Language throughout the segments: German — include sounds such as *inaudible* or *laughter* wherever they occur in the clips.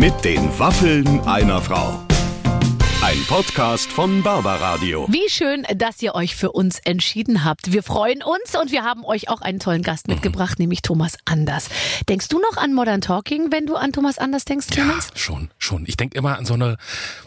Mit den Waffeln einer Frau. Ein Podcast von Barbaradio. Wie schön, dass ihr euch für uns entschieden habt. Wir freuen uns und wir haben euch auch einen tollen Gast mitgebracht, nämlich Thomas Anders. Denkst du noch an Modern Talking, wenn du an Thomas Anders denkst, Clemens? Ja, schon, schon. Ich denke immer an so eine,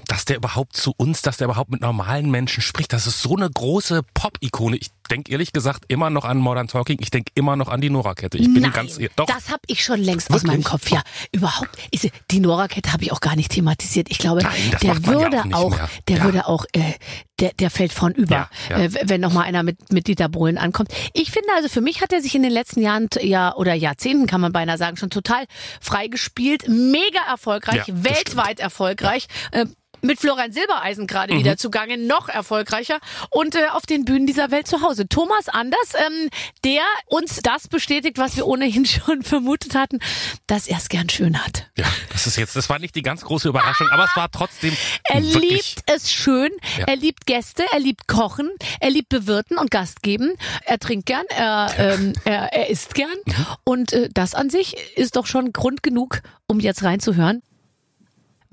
dass der überhaupt zu uns, dass der überhaupt mit normalen Menschen spricht. Das ist so eine große Pop-Ikone. Ich denke ehrlich gesagt immer noch an Modern Talking. Ich denke immer noch an die Nora-Kette. Ich bin Nein, ganz, doch. das habe ich schon längst aus meinem Kopf. Ja, überhaupt. Ist, die Nora-Kette habe ich auch gar nicht thematisiert. Ich glaube, Nein, der man ja würde auch auch, der Ja. würde auch, äh, der, der fällt vorn über, Ja. Äh, wenn noch mal einer mit, mit Dieter Bohlen ankommt. Ich finde also, für mich hat er sich in den letzten Jahren ja oder Jahrzehnten kann man beinahe sagen schon total freigespielt, mega erfolgreich, weltweit erfolgreich. Äh, mit Florian Silbereisen gerade Mhm. wieder zugange, noch erfolgreicher und äh, auf den Bühnen dieser Welt zu Hause. Thomas Anders, ähm, der uns das bestätigt, was wir ohnehin *laughs* schon vermutet hatten, dass er es gern schön hat. Ja, das ist jetzt, das war nicht die ganz große Überraschung, aber es war trotzdem Er liebt es schön, Ja. er liebt Gäste, er liebt Kochen, er liebt Bewirten und Gast geben, er trinkt gern, er, ähm, er, er isst gern Mhm. und äh, das an sich ist doch schon Grund genug, um jetzt reinzuhören.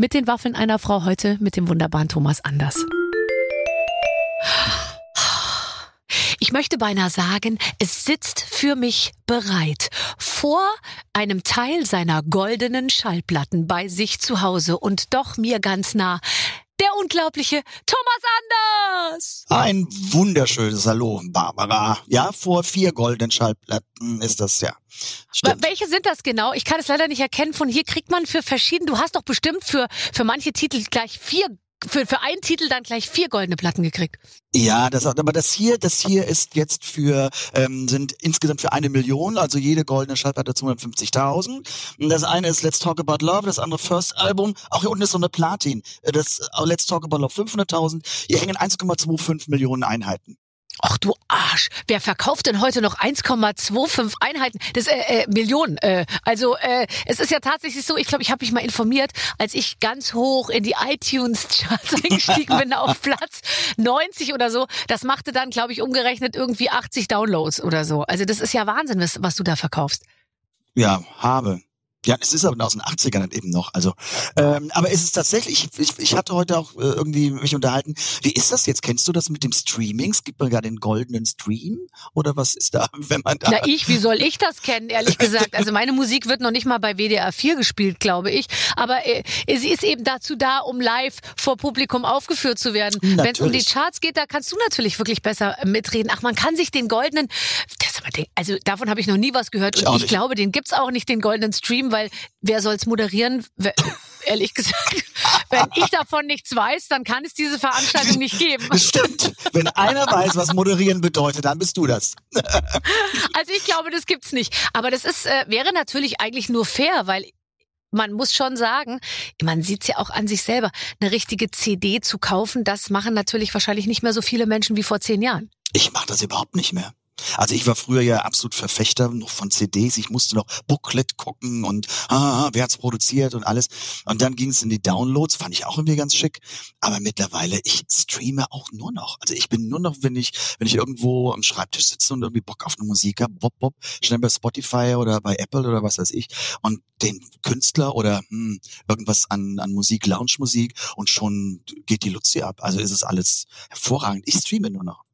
Mit den Waffeln einer Frau heute mit dem wunderbaren Thomas Anders. Ich möchte beinahe sagen, es sitzt für mich bereit vor einem Teil seiner goldenen Schallplatten bei sich zu Hause und doch mir ganz nah. Der unglaubliche Thomas Anders! Ein wunderschönes Hallo, Barbara. Ja, vor vier goldenen Schallplatten ist das ja. Stimmt. Welche sind das genau? Ich kann es leider nicht erkennen. Von hier kriegt man für verschiedene, du hast doch bestimmt für, für manche Titel gleich vier, für, für einen Titel dann gleich vier goldene Platten gekriegt. Ja, das, aber das hier, das hier ist jetzt für, ähm, sind insgesamt für eine Million, also jede goldene Schallplatte 250.000. Und Das eine ist Let's Talk About Love, das andere First Album. Auch hier unten ist so eine Platin. Das äh, Let's Talk About Love 500.000. Hier hängen 1,25 Millionen Einheiten. Ach du Arsch, wer verkauft denn heute noch 1,25 Einheiten? Das äh, äh, Millionen. Äh, also äh, es ist ja tatsächlich so, ich glaube, ich habe mich mal informiert, als ich ganz hoch in die iTunes-Charts *laughs* eingestiegen bin auf Platz 90 oder so. Das machte dann, glaube ich, umgerechnet irgendwie 80 Downloads oder so. Also das ist ja Wahnsinn, was, was du da verkaufst. Ja, habe. Ja, es ist aber aus den 80ern eben noch. Also, ähm, aber es ist tatsächlich, ich, ich, hatte heute auch äh, irgendwie mich unterhalten. Wie ist das jetzt? Kennst du das mit dem Streaming? Es gibt man ja den goldenen Stream oder was ist da, *laughs* wenn man da? Na ich, wie soll ich das kennen, ehrlich *laughs* gesagt? Also meine Musik wird noch nicht mal bei WDR 4 gespielt, glaube ich. Aber äh, sie ist eben dazu da, um live vor Publikum aufgeführt zu werden. Wenn es um die. Charts geht, da kannst du natürlich wirklich besser äh, mitreden. Ach, man kann sich den goldenen, aber den, also davon habe ich noch nie was gehört. Ich Und ich nicht. glaube, den gibt's auch nicht, den goldenen Stream, weil wer soll's moderieren? Wer, *laughs* ehrlich gesagt, wenn ich davon nichts weiß, dann kann es diese Veranstaltung nicht geben. Stimmt. Wenn einer weiß, was moderieren bedeutet, dann bist du das. *laughs* Also ich glaube, das gibt's nicht. Aber das ist äh, wäre natürlich eigentlich nur fair, weil man muss schon sagen, man sieht's ja auch an sich selber, eine richtige CD zu kaufen, das machen natürlich wahrscheinlich nicht mehr so viele Menschen wie vor zehn Jahren. Ich mache das überhaupt nicht mehr. Also ich war früher ja absolut Verfechter noch von CDs. Ich musste noch Booklet gucken und ah, wer hat's produziert und alles. Und dann ging es in die Downloads, fand ich auch irgendwie ganz schick. Aber mittlerweile, ich streame auch nur noch. Also ich bin nur noch, wenn ich, wenn ich irgendwo am Schreibtisch sitze und irgendwie Bock auf eine Musik habe, bob, bob, schnell bei Spotify oder bei Apple oder was weiß ich und den Künstler oder hm, irgendwas an, an Musik, Lounge-Musik und schon geht die Luzi ab. Also ist es alles hervorragend. Ich streame nur noch.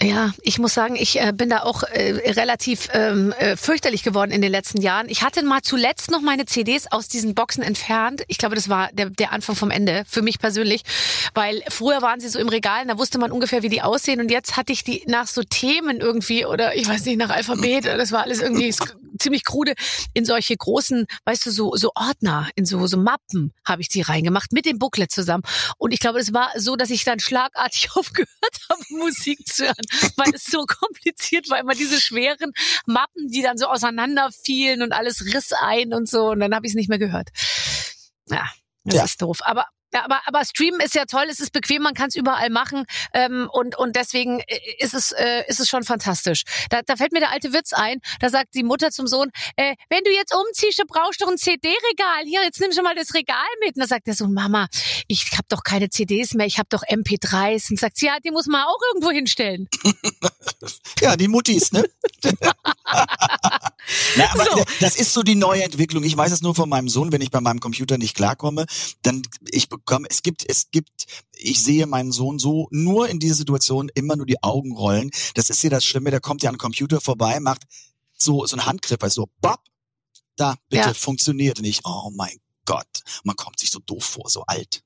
Ja, ich muss sagen, ich äh, bin da auch äh, relativ ähm, äh, fürchterlich geworden in den letzten Jahren. Ich hatte mal zuletzt noch meine CDs aus diesen Boxen entfernt. Ich glaube, das war der, der Anfang vom Ende für mich persönlich, weil früher waren sie so im Regal, da wusste man ungefähr, wie die aussehen und jetzt hatte ich die nach so Themen irgendwie oder ich weiß nicht nach Alphabet. Das war alles irgendwie ziemlich krude in solche großen, weißt du, so so Ordner, in so so Mappen habe ich die reingemacht mit dem Booklet zusammen. Und ich glaube, es war so, dass ich dann schlagartig *laughs* aufgehört habe, Musik zu hören, weil es so kompliziert war. Immer diese schweren Mappen, die dann so auseinander fielen und alles riss ein und so. Und dann habe ich es nicht mehr gehört. Ja, das Ja. ist doof. Aber ja, aber, aber Streamen ist ja toll, es ist bequem, man kann es überall machen ähm, und, und deswegen äh, ist es, äh, ist es schon fantastisch. Da, da fällt mir der alte Witz ein, da sagt die Mutter zum Sohn, äh, wenn du jetzt umziehst, du brauchst doch ein CD-Regal. Hier, jetzt nimm schon mal das Regal mit. Und da sagt der Sohn, Mama, ich habe doch keine CDs mehr, ich habe doch MP3s. Und sagt sie, ja, die muss man auch irgendwo hinstellen. *laughs* Ja, die Muttis, ne? *laughs* Na, aber So, Das ist so die neue Entwicklung. Ich weiß es nur von meinem Sohn, wenn ich bei meinem Computer nicht klarkomme, dann ich bekomme, es gibt, es gibt, ich sehe meinen Sohn so nur in dieser Situation immer nur die Augen rollen. Das ist ja das Schlimme, der kommt ja an den Computer vorbei, macht so, so einen Handgriff, also so, bap, da, bitte, Ja. funktioniert nicht. Oh mein Gott. Man kommt sich so doof vor, so alt.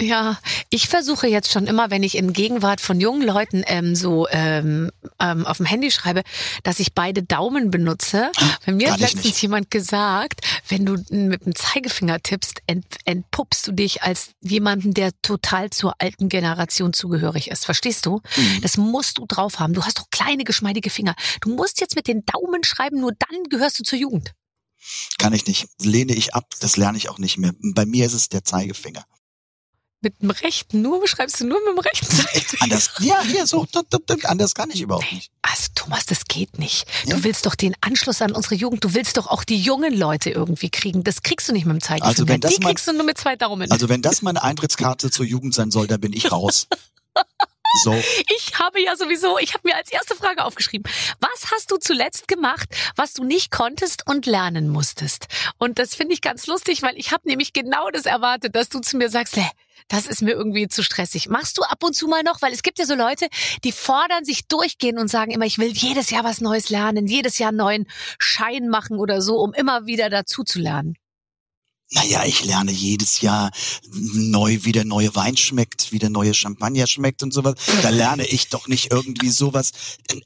Ja, ich versuche jetzt schon immer, wenn ich in Gegenwart von jungen Leuten ähm, so ähm, ähm, auf dem Handy schreibe, dass ich beide Daumen benutze. Bei mir Kann hat letztens nicht. jemand gesagt, wenn du mit dem Zeigefinger tippst, ent, entpuppst du dich als jemanden, der total zur alten Generation zugehörig ist. Verstehst du? Mhm. Das musst du drauf haben. Du hast doch kleine, geschmeidige Finger. Du musst jetzt mit den Daumen schreiben, nur dann gehörst du zur Jugend. Kann ich nicht. Lehne ich ab. Das lerne ich auch nicht mehr. Bei mir ist es der Zeigefinger. Mit dem rechten, nur schreibst du nur mit dem rechten Zeigefinger. Anders, ja, hier, so, anders kann ich überhaupt nicht. Also Thomas, das geht nicht. Du Ja? willst doch den Anschluss an unsere Jugend, du willst doch auch die jungen Leute irgendwie kriegen. Das kriegst du nicht mit dem Zeigefinger. Also wenn das die mal- kriegst du nur mit zwei Daumen. Also wenn das meine Eintrittskarte zur Jugend sein soll, dann bin ich raus. *laughs* So, ich habe ja sowieso, ich habe mir als erste Frage aufgeschrieben, was hast du zuletzt gemacht, was du nicht konntest und lernen musstest? Und das finde ich ganz lustig, weil ich habe nämlich genau das erwartet, dass du zu mir sagst, "Lä, das ist mir irgendwie zu stressig. Machst du ab und zu mal noch, weil es gibt ja so Leute, die fordern sich durchgehen und sagen immer, ich will jedes Jahr was Neues lernen, jedes Jahr einen neuen Schein machen oder so, um immer wieder dazu zu lernen. Naja, ich lerne jedes Jahr neu, wie der neue Wein schmeckt, wie der neue Champagner schmeckt und sowas. Da lerne ich doch nicht irgendwie sowas.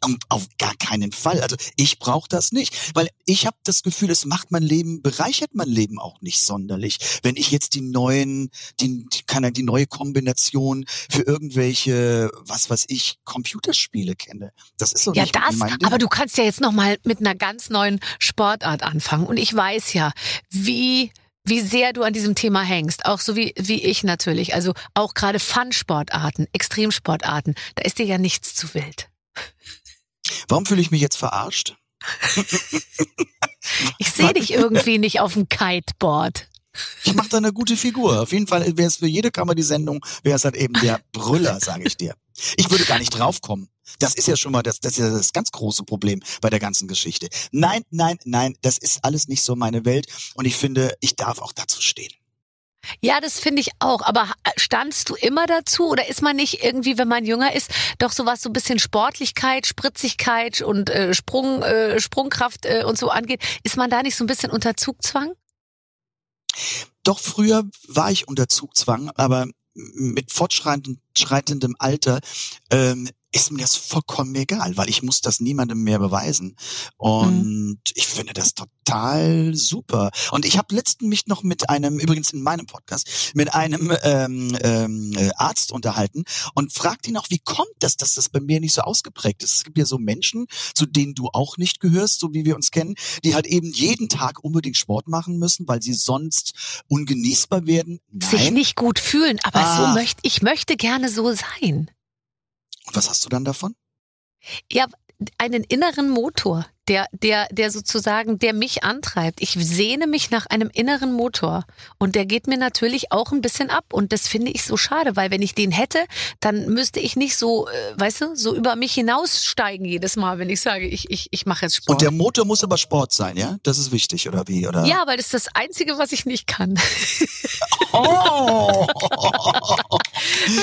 Ähm, Auf gar keinen Fall. Also ich brauche das nicht, weil ich habe das Gefühl, es macht mein Leben, bereichert mein Leben auch nicht sonderlich. Wenn ich jetzt die neuen, die, keine, die neue Kombination für irgendwelche, was weiß ich, Computerspiele kenne. Das ist so Ja, nicht das, mein Ding. aber du kannst ja jetzt noch mal mit einer ganz neuen Sportart anfangen. Und ich weiß ja, wie wie sehr du an diesem Thema hängst, auch so wie, wie ich natürlich. Also auch gerade Fun-Sportarten, Extremsportarten, da ist dir ja nichts zu wild. Warum fühle ich mich jetzt verarscht? *laughs* Ich sehe dich irgendwie nicht auf dem Kiteboard. Ich mache da eine gute Figur. Auf jeden Fall wäre es für jede Comedy-Sendung, wäre es halt eben der Brüller, sage ich dir. Ich würde gar nicht draufkommen. Das ist ja schon mal das, das ist ja das ganz große Problem bei der ganzen Geschichte. Nein, nein, nein, das ist alles nicht so meine Welt und ich finde, ich darf auch dazu stehen. Ja, das finde ich auch. Aber standst du immer dazu oder ist man nicht irgendwie, wenn man jünger ist, doch sowas so ein bisschen Sportlichkeit, Spritzigkeit und äh, Sprung, äh, Sprungkraft äh, und so angeht, ist man da nicht so ein bisschen unter Zugzwang? Doch früher war ich unter Zugzwang, aber mit fortschreitendem schreitendem Alter ähm, ist mir das vollkommen egal, weil ich muss das niemandem mehr beweisen. Und ich finde das total super. Und ich habe letzten mich noch mit einem, übrigens in meinem Podcast, mit einem ähm, ähm, äh, Arzt unterhalten und fragt ihn auch, wie kommt das, dass das bei mir nicht so ausgeprägt ist. Es gibt ja so Menschen, zu denen du auch nicht gehörst, so wie wir uns kennen, die halt eben jeden Tag unbedingt Sport machen müssen, weil sie sonst ungenießbar werden. Sich Nein. nicht gut fühlen, aber Ah. so möchte ich möchte gerne so sein. Was hast du dann davon? Ja, einen inneren Motor, der, der, der sozusagen, der mich antreibt. Ich sehne mich nach einem inneren Motor. Und der geht mir natürlich auch ein bisschen ab. Und das finde ich so schade, weil wenn ich den hätte, dann müsste ich nicht so, äh, weißt du, so über mich hinaussteigen jedes Mal, wenn ich sage, ich, ich, ich mache jetzt Sport. Und der Motor muss aber Sport sein, ja? Das ist wichtig, oder wie? Oder? ja, weil das ist das Einzige, was ich nicht kann. *laughs* Oh!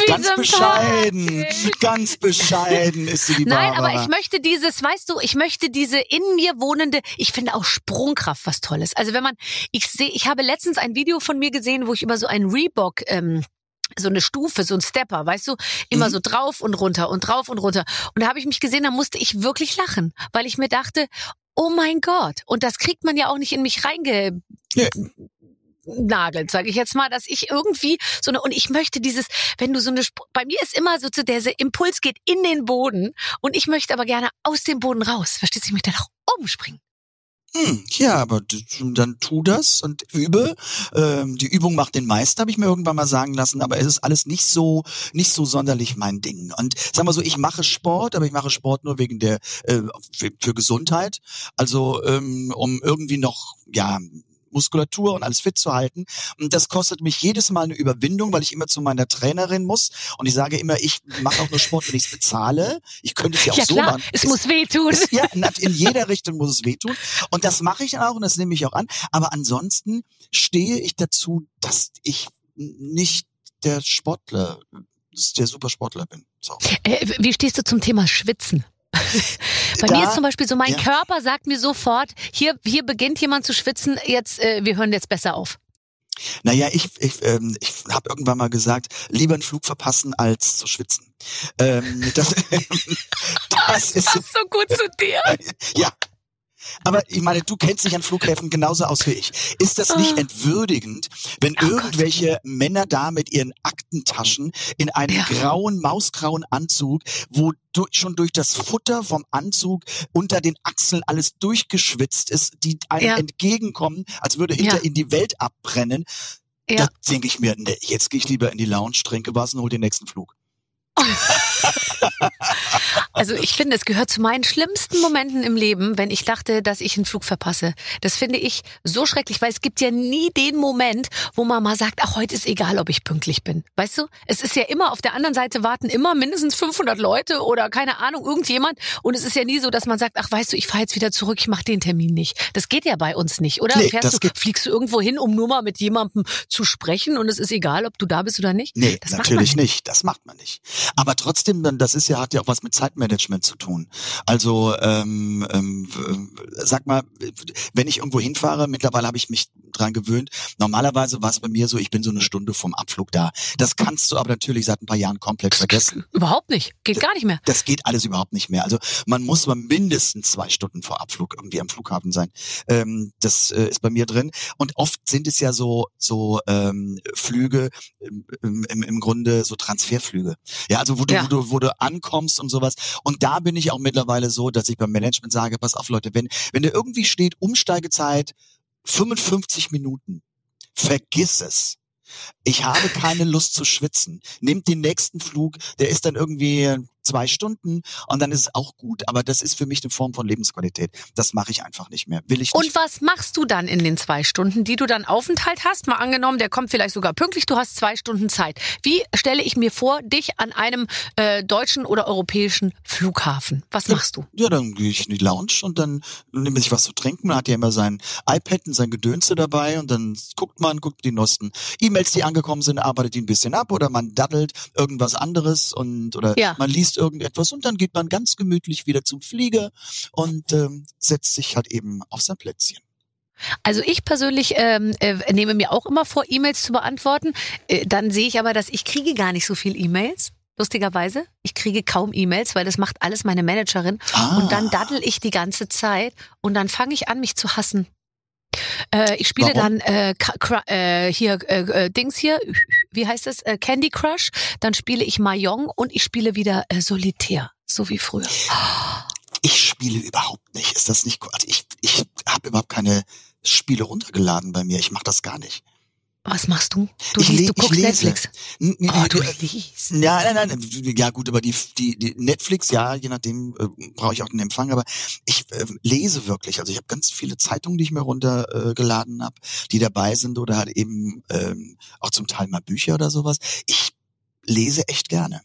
Ganz bescheiden, ganz bescheiden ist sie die Nein, Barbara. aber ich möchte dieses, weißt du, ich möchte diese in mir wohnende, ich finde auch Sprungkraft was Tolles. Also wenn man, ich sehe, ich habe letztens ein Video von mir gesehen, wo ich über so einen Reebok, ähm, so eine Stufe, so ein Stepper, weißt du, immer Mhm. so drauf und runter und drauf und runter. Und da habe ich mich gesehen, da musste ich wirklich lachen, weil ich mir dachte, oh mein Gott, und das kriegt man ja auch nicht in mich reinge Nee. Nagelt, sage ich jetzt mal, dass ich irgendwie so eine und ich möchte dieses, wenn du so eine bei mir ist immer so zu der Impuls geht in den Boden und ich möchte aber gerne aus dem Boden raus. Verstehst du, ich möchte nach oben springen. Hm, ja, aber dann tu das und übe. Ähm, die Übung macht den Meister, habe ich mir irgendwann mal sagen lassen, aber es ist alles nicht so, nicht so sonderlich mein Ding. Und sag mal so, ich mache Sport, aber ich mache Sport nur wegen der, äh, für, für Gesundheit. Also, ähm, um irgendwie noch, ja, Muskulatur und alles fit zu halten. Und das kostet mich jedes Mal eine Überwindung, weil ich immer zu meiner Trainerin muss. Und ich sage immer, ich mache auch nur Sport, wenn ich es bezahle. Ich könnte es ja auch Ja so klar, machen. es muss wehtun. Es, ja, in jeder Richtung muss es wehtun. Und das mache ich dann auch und das nehme ich auch an. Aber ansonsten stehe ich dazu, dass ich nicht der Sportler, der Supersportler bin. So. Äh, wie stehst du zum Thema Schwitzen? Bei Da- mir ist zum Beispiel so, mein ja. Körper sagt mir sofort, hier, hier beginnt jemand zu schwitzen, jetzt, äh, wir hören jetzt besser auf. Naja, ich, ich, ähm, ich habe irgendwann mal gesagt, lieber einen Flug verpassen als zu schwitzen. Ähm, das, *laughs* das ist Passt so gut zu dir. ja. Aber ich meine, du kennst dich an Flughäfen genauso aus wie ich. Ist das nicht Ah. entwürdigend, wenn Oh Gott. irgendwelche Männer da mit ihren Aktentaschen in einem Ja. grauen, mausgrauen Anzug, wo du, schon durch das Futter vom Anzug unter den Achseln alles durchgeschwitzt ist, die einem Ja. entgegenkommen, als würde hinter Ja. ihnen die Welt abbrennen, Ja. da denke ich mir, ne, jetzt gehe ich lieber in die Lounge, trinke was und hol den nächsten Flug. *laughs* Also ich finde, es gehört zu meinen schlimmsten Momenten im Leben, wenn ich dachte, dass ich einen Flug verpasse. Das finde ich so schrecklich, weil es gibt ja nie den Moment, wo man mal sagt, ach, heute ist egal, ob ich pünktlich bin. Weißt du? Es ist ja immer, auf der anderen Seite warten immer mindestens 500 Leute oder keine Ahnung, irgendjemand. Und es ist ja nie so, dass man sagt, ach, weißt du, ich fahre jetzt wieder zurück, ich mache den Termin nicht. Das geht ja bei uns nicht, oder? Nee, Fährst du, fliegst du irgendwo hin, um nur mal mit jemandem zu sprechen und es ist egal, ob du da bist oder nicht? Nee, Das natürlich nicht. Das macht man nicht. Aber trotzdem, dann, das ist ja, hat ja auch was mit Zeitmanagement zu tun. Also, ähm, ähm, w- sag mal, wenn ich irgendwo hinfahre, mittlerweile habe ich mich dran gewöhnt. Normalerweise war es bei mir so, ich bin so eine Stunde vom Abflug da. Das kannst du aber natürlich seit ein paar Jahren komplett vergessen. *laughs* Überhaupt nicht. Geht gar nicht mehr. Das geht alles überhaupt nicht mehr. Also man muss mal mindestens zwei Stunden vor Abflug irgendwie am Flughafen sein. Ähm, das äh, ist bei mir drin. Und oft sind es ja so so ähm, Flüge ähm, im, im, im Grunde so Transferflüge. Ja, also wo du, Ja. wo du wo du ankommst und sowas. Und da bin ich auch mittlerweile so, dass ich beim Management sage, pass auf Leute, wenn wenn da irgendwie steht Umsteigezeit 55 Minuten, vergiss es. Ich habe keine Lust zu schwitzen. Nehmt den nächsten Flug, der ist dann irgendwie zwei Stunden und dann ist es auch gut. Aber das ist für mich eine Form von Lebensqualität. Das mache ich einfach nicht mehr. Will ich Und nicht. was machst du dann in den zwei Stunden, die du dann Aufenthalt hast? Mal angenommen, der kommt vielleicht sogar pünktlich, du hast zwei Stunden Zeit. Wie stelle ich mir vor, dich an einem äh, deutschen oder europäischen Flughafen? Was machst du? Ja, dann gehe ich in die Lounge und dann nehme ich was zu trinken. Man hat ja immer sein iPad und sein Gedönse dabei und dann guckt man, guckt die neuesten E-Mails, die angekommen sind, arbeitet die ein bisschen ab oder man daddelt irgendwas anderes und oder Ja. man liest irgendetwas und dann geht man ganz gemütlich wieder zum Flieger und ähm, setzt sich halt eben auf sein Plätzchen. Also ich persönlich ähm, äh, nehme mir auch immer vor, E-Mails zu beantworten. Äh, dann sehe ich aber, dass ich kriege gar nicht so viel E-Mails. Lustigerweise, ich kriege kaum E-Mails, weil das macht alles meine Managerin. Ah. Und dann daddel ich die ganze Zeit und dann fange ich an, mich zu hassen. Äh, ich spiele Warum? dann äh, äh, hier äh, äh, Dings hier, wie heißt das? Äh, Candy Crush. Dann spiele ich Mahjong und ich spiele wieder äh, Solitär, so wie früher. Ich spiele überhaupt nicht. Ist das nicht? Also ich, ich habe überhaupt keine Spiele runtergeladen bei mir. Ich mache das gar nicht. Was machst du? Du Ich liest, du guckst. Netflix. N- Oh, du liest. Ja, nein, nein, ja gut, aber die, die, die Netflix, ja, je nachdem äh, brauche ich auch den Empfang, aber ich äh, lese wirklich. Also ich habe ganz viele Zeitungen, die ich mir runtergeladen äh, habe, die dabei sind oder halt eben ähm, auch zum Teil mal Bücher oder sowas. Ich lese echt gerne.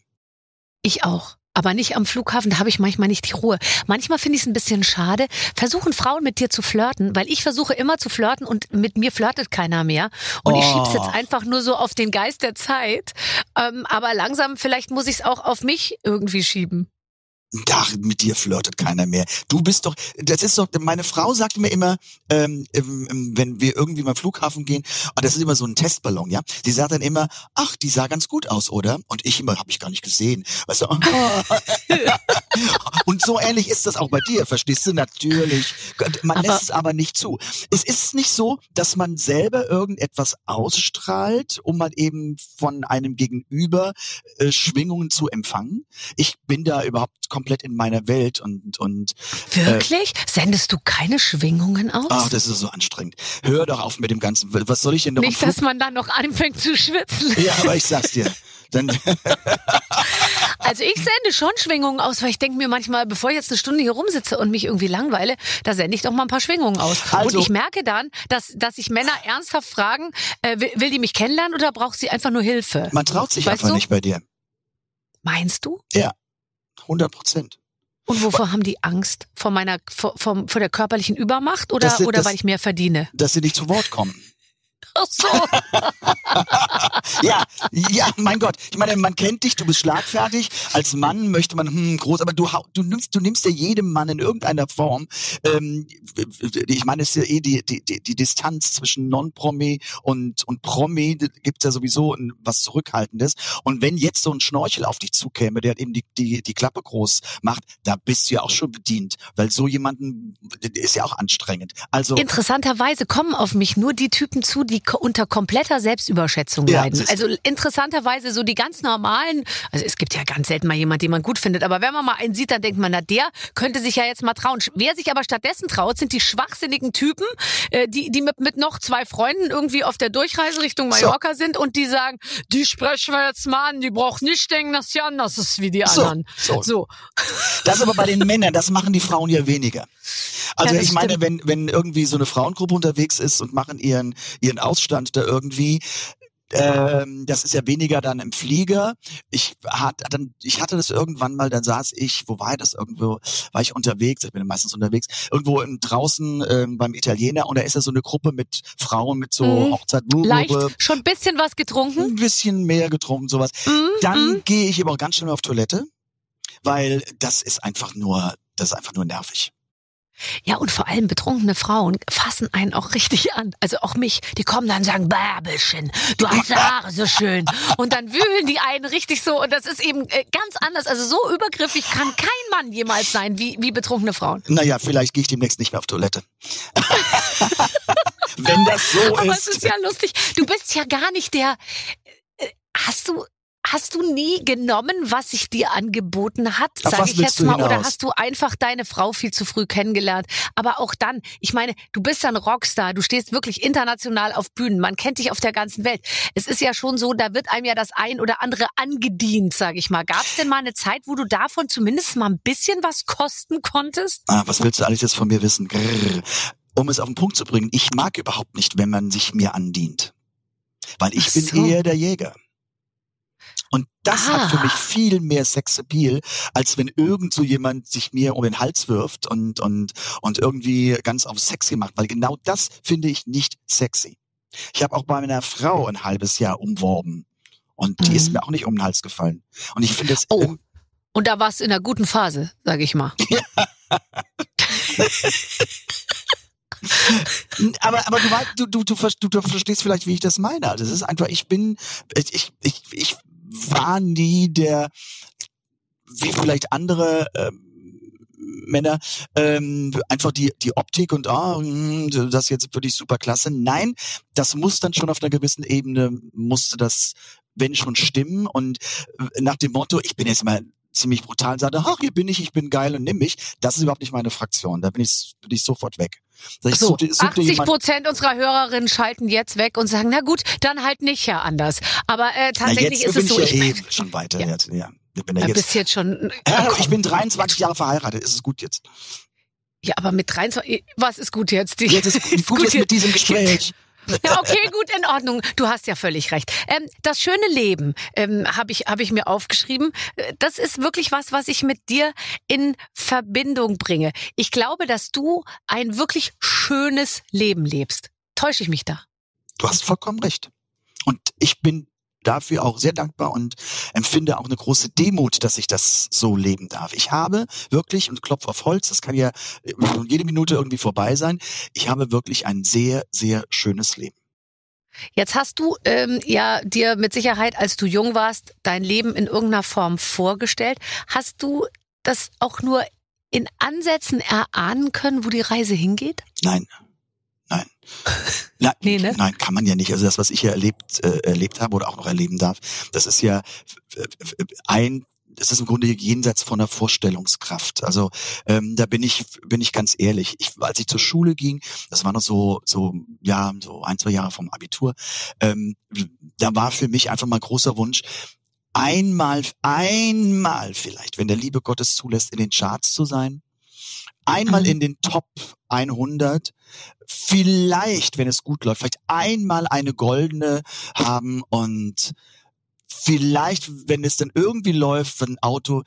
Ich auch. Aber nicht am Flughafen, da habe ich manchmal nicht die Ruhe. Manchmal finde ich es ein bisschen schade. Versuchen Frauen mit dir zu flirten, weil ich versuche immer zu flirten und mit mir flirtet keiner mehr. Und ich schieb's jetzt Oh. einfach nur so auf den Geist der Zeit. Ähm, aber langsam, vielleicht muss ich es auch auf mich irgendwie schieben. Da mit dir flirtet keiner mehr. Du bist doch, das ist doch, meine Frau sagt mir immer, ähm, ähm, wenn wir irgendwie mal Flughafen gehen, und das ist immer so ein Testballon, ja. Sie sagt dann immer, ach, die sah ganz gut aus, oder? Und ich immer, habe ich gar nicht gesehen. Weißt du? *laughs* und so ähnlich ist das auch bei dir, verstehst du? Natürlich. Man Aber- lässt es aber nicht zu. Es ist nicht so, dass man selber irgendetwas ausstrahlt, um mal eben von einem Gegenüber äh, Schwingungen zu empfangen. Ich bin da überhaupt komplett in meiner Welt und und Wirklich? Sendest du keine Schwingungen aus? ach, das ist so anstrengend. Hör doch auf mit dem ganzen. Was soll ich denn noch? nicht, dass man dann noch anfängt zu schwitzen. ja, aber ich sag's dir. Dann, *laughs* *laughs* Also ich sende schon Schwingungen aus, weil ich denke mir manchmal, bevor ich jetzt eine Stunde hier rumsitze und mich irgendwie langweile, da sende ich doch mal ein paar Schwingungen aus. Also- und ich merke dann, dass, dass sich Männer ernsthaft fragen, äh, will, will die mich kennenlernen oder braucht sie einfach nur Hilfe? man traut sich Weißt einfach du? nicht bei dir. Meinst du? 100 Prozent. Und wovor haben die Angst? Vor meiner, vor, vor, vor der körperlichen Übermacht oder, sind- oder das- weil ich mehr verdiene? Dass sie nicht zu Wort kommen. Ach so. *laughs* ja, ja, mein Gott. Ich meine, man kennt dich, du bist schlagfertig. Als Mann möchte man hm, groß, aber du, du nimmst, du nimmst ja jedem Mann in irgendeiner Form. Ähm, ich meine, es ist ja eh die, die, die, Distanz zwischen Non-Promi und und Promi da gibt's ja sowieso ein, was Zurückhaltendes. Und wenn jetzt so ein Schnorchel auf dich zukäme, der eben die die die Klappe groß macht, da bist du ja auch schon bedient, weil so jemanden ist ja auch anstrengend. Also Interessanterweise kommen auf mich nur die Typen zu, die unter kompletter Selbstüberschätzung Ja, leiden. Also interessanterweise so die ganz normalen, also es gibt ja ganz selten mal jemand, den man gut findet, aber wenn man mal einen sieht, dann denkt man, na der könnte sich ja jetzt mal trauen. Wer sich aber stattdessen traut, sind die schwachsinnigen Typen, äh, die, die mit, mit noch zwei Freunden irgendwie auf der Durchreise Richtung So. Mallorca sind und die sagen, die sprechen wir jetzt mal an, die braucht nicht denken, dass sie anders ist wie die So, anderen. so. so. Das aber bei den Männern, das machen die Frauen ja weniger. Also Ja, ich meine, stimmt. wenn, wenn irgendwie so eine Frauengruppe unterwegs ist und machen ihren, ihren Ausstand da irgendwie, ähm, das ist ja weniger dann im Flieger. Ich hatte, dann, ich hatte das irgendwann mal, dann saß ich, wo war das irgendwo, war ich unterwegs, ich bin meistens unterwegs, irgendwo im, draußen ähm, beim Italiener und da ist ja so eine Gruppe mit Frauen mit so Mhm. Hochzeit, Leicht, schon ein bisschen was getrunken. ein bisschen mehr getrunken, sowas. Mhm, Dann mhm. gehe ich aber auch ganz schnell auf Toilette, weil das ist einfach nur, das ist einfach nur nervig. Ja, und vor allem betrunkene Frauen fassen einen auch richtig an. Also auch mich. Die kommen dann und sagen, Bärbelchen, du hast die Haare so schön. Und dann wühlen die einen richtig so. Und das ist eben äh, ganz anders. Also so übergriffig kann kein Mann jemals sein wie, wie betrunkene Frauen. Naja, vielleicht gehe ich demnächst nicht mehr auf Toilette. *laughs* Wenn das so Aber es ist. ist ja lustig. Du bist ja gar nicht der. äh, Hast du. Hast du nie genommen, was sich dir angeboten hat, sage ich jetzt mal, oder hast du einfach deine Frau viel zu früh kennengelernt? Aber auch dann, ich meine, du bist ja ein Rockstar, du stehst wirklich international auf Bühnen, man kennt dich auf der ganzen Welt. Es ist ja schon so, da wird einem ja das ein oder andere angedient, sage ich mal. Gab es denn mal eine Zeit, wo du davon zumindest mal ein bisschen was kosten konntest? Ah, was willst du alles jetzt von mir wissen? Grrr. Um es auf den Punkt zu bringen, ich mag überhaupt nicht, wenn man sich mir andient. Weil ich Ach bin so. eher der Jäger. Und das Ah. hat für mich viel mehr Sexappeal, als wenn irgend so jemand sich mir um den Hals wirft und, und, und irgendwie ganz auf sexy macht. Weil genau das finde ich nicht sexy. Ich habe auch bei meiner Frau ein halbes Jahr umworben. Und die Mhm. ist mir auch nicht um den Hals gefallen. Und ich finde es Oh. irg- Und da warst du in einer guten Phase, sage ich mal. Aber, aber du, weißt, du, du, du, ver- du, du verstehst vielleicht, wie ich das meine. Also es ist einfach, ich bin, ich, ich, ich war nie der, wie vielleicht andere ähm, Männer, ähm, einfach die, die Optik und ah, hm, das jetzt wirklich super klasse. Nein, das muss dann schon auf einer gewissen Ebene, musste das, wenn schon stimmen. Und äh, nach dem Motto, ich bin jetzt mal ziemlich brutal sagte, ach, hier bin ich, ich bin geil und nimm mich. Das ist überhaupt nicht meine Fraktion. Da bin ich, bin ich sofort weg. So, suchte, suchte 80 jemand, Prozent unserer Hörerinnen schalten jetzt weg und sagen, na gut, dann halt nicht ja anders. Aber äh, tatsächlich ist es so, ich ja eh schon weiter. Ja. Jetzt, ja. Ich bin ja jetzt, bist jetzt schon. *laughs* ich bin 23 Jahre verheiratet. Ist es gut jetzt? Ja, aber mit 23, was ist gut jetzt? Die, Jetzt ist *laughs* gut, jetzt mit diesem Gespräch. *laughs* Okay, gut, in Ordnung. Du hast ja völlig recht. Ähm, das schöne Leben ähm, habe ich, hab ich mir aufgeschrieben. Äh, Das ist wirklich was, was ich mit dir in Verbindung bringe. Ich glaube, dass du ein wirklich schönes Leben lebst. Täusche ich mich da? Du hast vollkommen recht. Und ich bin dafür auch sehr dankbar und empfinde auch eine große Demut, dass ich das so leben darf. Ich habe wirklich, und Klopf auf Holz, das kann ja äh, jede Minute irgendwie vorbei sein, ich habe wirklich ein sehr, sehr schönes Leben. Jetzt hast du ähm, ja dir mit Sicherheit, als du jung warst, dein Leben in irgendeiner Form vorgestellt. Hast du das auch nur in Ansätzen erahnen können, wo die Reise hingeht? Nein. Nein. *laughs* Nein, Nee, ne? nein, kann man ja nicht. Also das, was ich hier erlebt, äh, erlebt habe oder auch noch erleben darf, das ist ja ein das ist im Grunde jenseits von der Vorstellungskraft. Also ähm, da bin ich bin ich ganz ehrlich. Ich, als ich zur Schule ging, das war noch so so ja so ein zwei Jahre vom Abitur, ähm, da war für mich einfach mal großer Wunsch, einmal, einmal vielleicht, wenn der Liebe Gottes zulässt, in den Charts zu sein. Einmal Mhm. in den Top 100. Vielleicht, wenn es gut läuft, vielleicht einmal eine goldene haben und vielleicht, wenn es dann irgendwie läuft, ein Auto,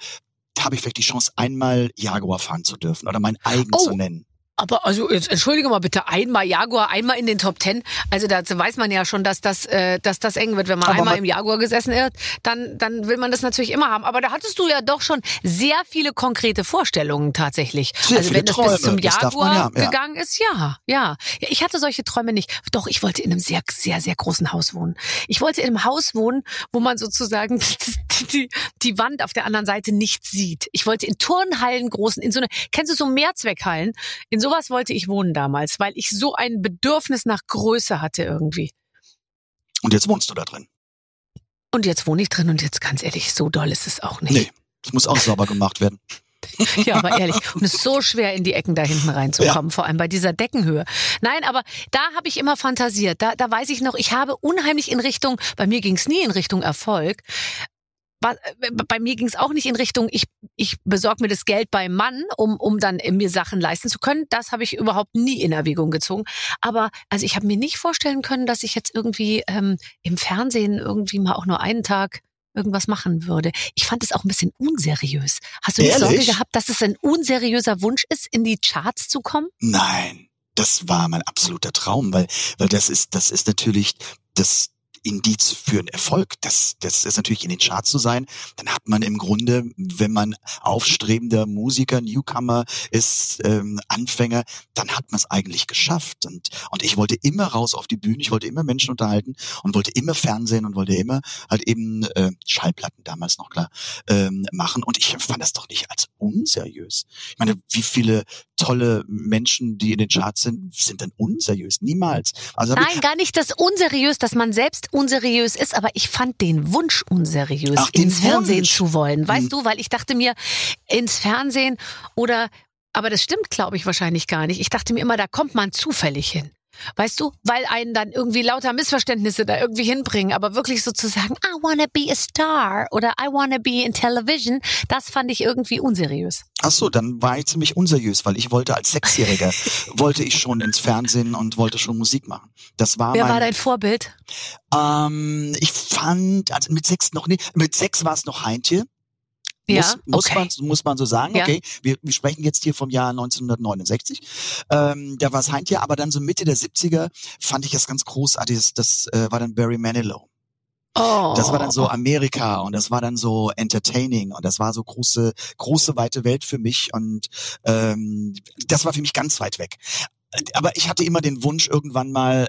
habe ich vielleicht die Chance, einmal Jaguar fahren zu dürfen oder mein eigen Oh. zu nennen. Aber also jetzt entschuldige mal bitte, einmal Jaguar, einmal in den Top Ten. Also da weiß man ja schon, dass das, äh, dass das eng wird. Wenn man Aber einmal man- im Jaguar gesessen ist, dann, dann will man das natürlich immer haben. Aber da hattest du ja doch schon sehr viele konkrete Vorstellungen tatsächlich. Sehr also wenn das Träume, bis zum Jaguar ja gegangen ist, ja, ja, ja. Ich hatte solche Träume nicht. Doch, ich wollte in einem sehr, sehr, sehr großen Haus wohnen. Ich wollte in einem Haus wohnen, wo man sozusagen *laughs* die, die, die Wand auf der anderen Seite nicht sieht. Ich wollte in Turnhallen großen, in so eine, kennst du so Mehrzweckhallen? In sowas wollte ich wohnen damals, weil ich so ein Bedürfnis nach Größe hatte irgendwie. Und jetzt wohnst du da drin. Und jetzt wohne ich drin und jetzt ganz ehrlich, so doll ist es auch nicht. Nee, das muss auch sauber gemacht werden. *laughs* Ja, aber ehrlich. Und es ist so schwer, in die Ecken da hinten reinzukommen, vor allem bei dieser Deckenhöhe. Nein, aber da habe ich immer fantasiert. Da, da weiß ich noch, ich habe unheimlich in Richtung, bei mir ging es nie in Richtung Erfolg. Äh, Bei mir ging es auch nicht in Richtung, ich, ich besorge mir das Geld beim Mann, um, um dann mir Sachen leisten zu können. Das habe ich überhaupt nie in Erwägung gezogen. Aber also ich habe mir nicht vorstellen können, dass ich jetzt irgendwie ähm, im Fernsehen irgendwie mal auch nur einen Tag irgendwas machen würde. Ich fand es auch ein bisschen unseriös. Hast du nicht Sorge gehabt, dass es ein unseriöser Wunsch ist, in die Charts zu kommen? Nein, das war mein absoluter Traum, weil, weil das ist, das ist natürlich das Indiz für einen Erfolg. Das, das ist natürlich in den Charts zu sein. Dann hat man im Grunde, wenn man aufstrebender Musiker, Newcomer ist, ähm, Anfänger, dann hat man es eigentlich geschafft. Und, und ich wollte immer raus auf die Bühne, ich wollte immer Menschen unterhalten und wollte immer Fernsehen und wollte immer halt eben äh, Schallplatten damals noch klar ähm, machen. Und ich fand das doch nicht als unseriös. Ich meine, wie viele tolle Menschen, die in den Charts sind, sind dann unseriös. Niemals. Also Nein, gar nicht das unseriös, dass man selbst unseriös ist, aber ich fand den Wunsch unseriös, Ach, den ins Fernsehen Wunsch. zu wollen. Weißt Hm. du, weil ich dachte mir, ins Fernsehen oder, aber das stimmt, glaube ich, wahrscheinlich gar nicht. Ich dachte mir immer, da kommt man zufällig hin. Weißt du, weil einen dann irgendwie lauter Missverständnisse da irgendwie hinbringen, aber wirklich sozusagen, I wanna be a star oder I wanna be in television, das fand ich irgendwie unseriös. Ach so, dann war ich ziemlich unseriös, weil ich wollte als Sechsjähriger *laughs* wollte ich schon ins Fernsehen und wollte schon Musik machen. Das war Wer mein. war dein Vorbild? ähm, ich fand, also mit sechs noch nicht. Mit sechs war es noch Heintje. Ja, muss, muss, okay. man, muss man so sagen. Ja. Okay, wir, wir sprechen jetzt hier vom Jahr 1969. Ähm, da war es Heintje, aber dann so Mitte der 70er fand ich das ganz großartig. Das, das äh, war dann Barry Manilow. Oh. Das war dann so Amerika und das war dann so entertaining und das war so große, große, weite Welt für mich und ähm, das war für mich ganz weit weg. Aber ich hatte immer den Wunsch, irgendwann mal äh,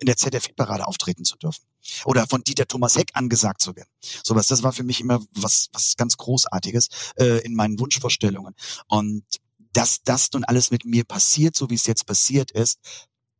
in der ZDF-Parade auftreten zu dürfen. Oder von Dieter Thomas Heck angesagt zu werden. Sowas, das war für mich immer was, was ganz Großartiges äh, in meinen Wunschvorstellungen. Und dass das nun alles mit mir passiert, so wie es jetzt passiert ist,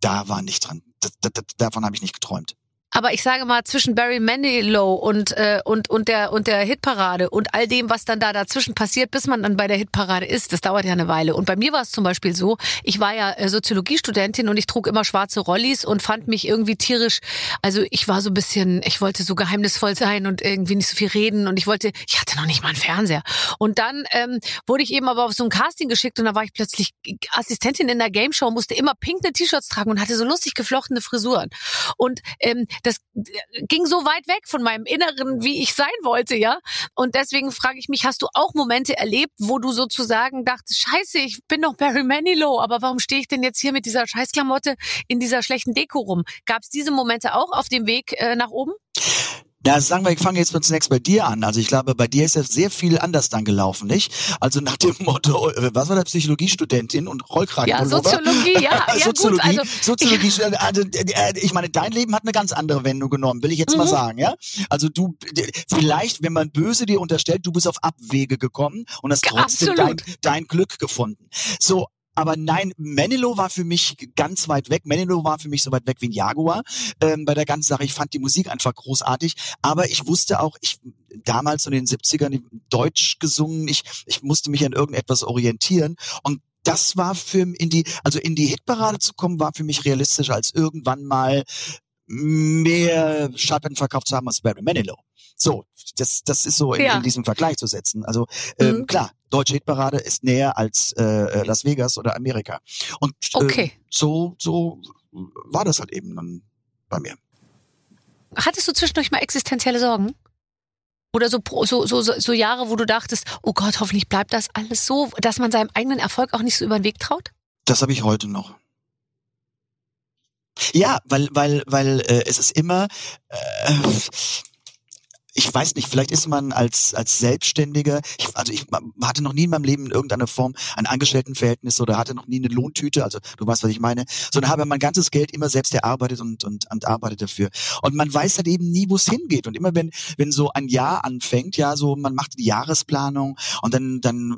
da war nicht dran. Da, da, da, davon habe ich nicht geträumt. Aber ich sage mal, zwischen Barry Manilow und, äh, und, und, der, und der Hitparade und all dem, was dann da dazwischen passiert, bis man dann bei der Hitparade ist, das dauert ja eine Weile. Und bei mir war es zum Beispiel so, ich war ja äh, Soziologiestudentin und ich trug immer schwarze Rollis und fand mich irgendwie tierisch, also ich war so ein bisschen, ich wollte so geheimnisvoll sein und irgendwie nicht so viel reden und ich wollte, ich hatte noch nicht mal einen Fernseher. Und dann ähm, wurde ich eben aber auf so ein Casting geschickt und da war ich plötzlich Assistentin in der Game Show, musste immer pinkne T-Shirts tragen und hatte so lustig geflochtene Frisuren. Und ähm, das ging so weit weg von meinem Inneren, wie ich sein wollte, ja. Und deswegen frage ich mich, hast du auch Momente erlebt, wo du sozusagen dachtest, scheiße, ich bin doch Barry Manilow, aber warum stehe ich denn jetzt hier mit dieser Scheißklamotte in dieser schlechten Deko rum? Gab es diese Momente auch auf dem Weg äh, nach oben? Na, sagen wir, ich fange jetzt mal zunächst bei dir an. Also ich glaube, bei dir ist ja sehr viel anders dann gelaufen, nicht? Also nach dem *laughs* Motto, äh, was war der Psychologiestudentin und Rollkragen? Ja, Soziologie, ja, *laughs* ja Soziologie, gut, also Soziologie, *laughs* also, äh, ich meine, dein Leben hat eine ganz andere Wendung genommen, will ich jetzt mal Mhm. sagen, ja? Also du, vielleicht, wenn man böse dir unterstellt, du bist auf Abwege gekommen und hast Ja, trotzdem dein, dein Glück gefunden. So, aber nein, Manilow war für mich ganz weit weg. Manilow war für mich so weit weg wie ein Jaguar ähm, bei der ganzen Sache. Ich fand die Musik einfach großartig, aber ich wusste auch, ich damals in den 70ern Deutsch gesungen, ich, ich musste mich an irgendetwas orientieren und das war für in die, also in die Hitparade zu kommen, war für mich realistischer als irgendwann mal mehr Schallplatten verkauft zu haben als Barry Manilow. So, das, das ist so in, Ja. in diesem Vergleich zu setzen. Also ähm, Mhm. klar, deutsche Hitparade ist näher als äh, äh, Las Vegas oder Amerika. Und äh, Okay. so, so war das halt eben dann bei mir. Hattest du zwischendurch mal existenzielle Sorgen? Oder so, so, so, so Jahre, wo du dachtest, oh Gott, hoffentlich bleibt das alles so, dass man seinem eigenen Erfolg auch nicht so über den Weg traut? Das habe ich heute noch. Ja, weil, weil, weil äh, es ist immer, äh, ich weiß nicht, vielleicht ist man als als Selbstständiger, ich, also ich hatte noch nie in meinem Leben in irgendeiner Form ein Angestelltenverhältnis oder hatte noch nie eine Lohntüte, also du weißt, was ich meine, sondern habe mein ganzes Geld immer selbst erarbeitet und und, und arbeitet dafür. Und man weiß halt eben nie, wo es hingeht. Und immer wenn wenn so ein Jahr anfängt, ja, so man macht die Jahresplanung und dann dann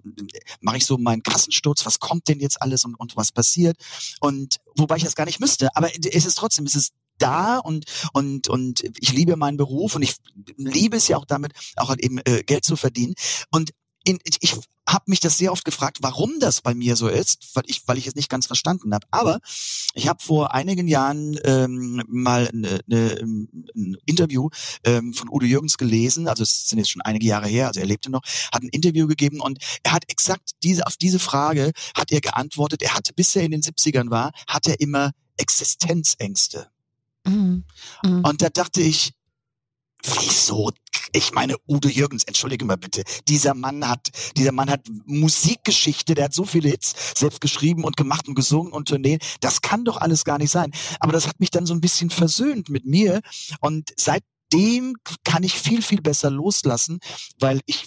mache ich so meinen Kassensturz, was kommt denn jetzt alles und und was passiert und wobei ich das gar nicht müsste, aber es ist trotzdem, es ist da und und und ich liebe meinen Beruf und ich liebe es ja auch damit auch halt eben äh, Geld zu verdienen und in, ich habe mich das sehr oft gefragt, warum das bei mir so ist, weil ich weil ich es nicht ganz verstanden habe. Aber ich habe vor einigen Jahren ähm, mal ne, ne, ein Interview ähm, von Udo Jürgens gelesen, also es sind jetzt schon einige Jahre her, also er lebte noch, hat ein Interview gegeben und er hat exakt diese auf diese Frage hat er geantwortet. Er hatte bis er in den 70ern war, hat er immer Existenzängste. Mhm. Mhm. Und da dachte ich, wieso? Ich meine, Udo Jürgens, entschuldige mal bitte. Dieser Mann hat, dieser Mann hat Musikgeschichte, der hat so viele Hits selbst geschrieben und gemacht und gesungen und Tourneen. Das kann doch alles gar nicht sein. Aber das hat mich dann so ein bisschen versöhnt mit mir. Und seitdem kann ich viel, viel besser loslassen, weil ich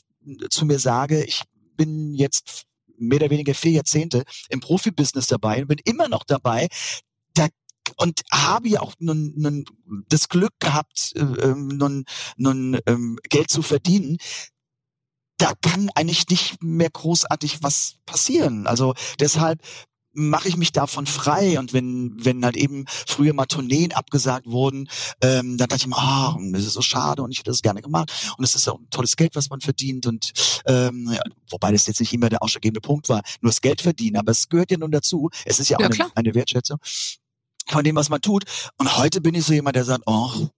zu mir sage, ich bin jetzt mehr oder weniger vier Jahrzehnte im Profibusiness dabei und bin immer noch dabei. Und habe ja auch nun, nun das Glück gehabt, äh, ähm, nun, nun ähm, Geld zu verdienen. Da kann eigentlich nicht mehr großartig was passieren. Also deshalb mache ich mich davon frei und wenn wenn halt eben früher mal Tourneen abgesagt wurden, ähm, dann dachte ich mir, ah, das ist so schade und ich hätte das gerne gemacht und es ist auch ein tolles Geld, was man verdient und ähm, ja, wobei das jetzt nicht immer der ausschlaggebende Punkt war, nur das Geld verdienen, aber es gehört ja nun dazu. Es ist ja auch Ja, eine, eine Wertschätzung von dem, was man tut. Und heute bin ich so jemand, der sagt, oh,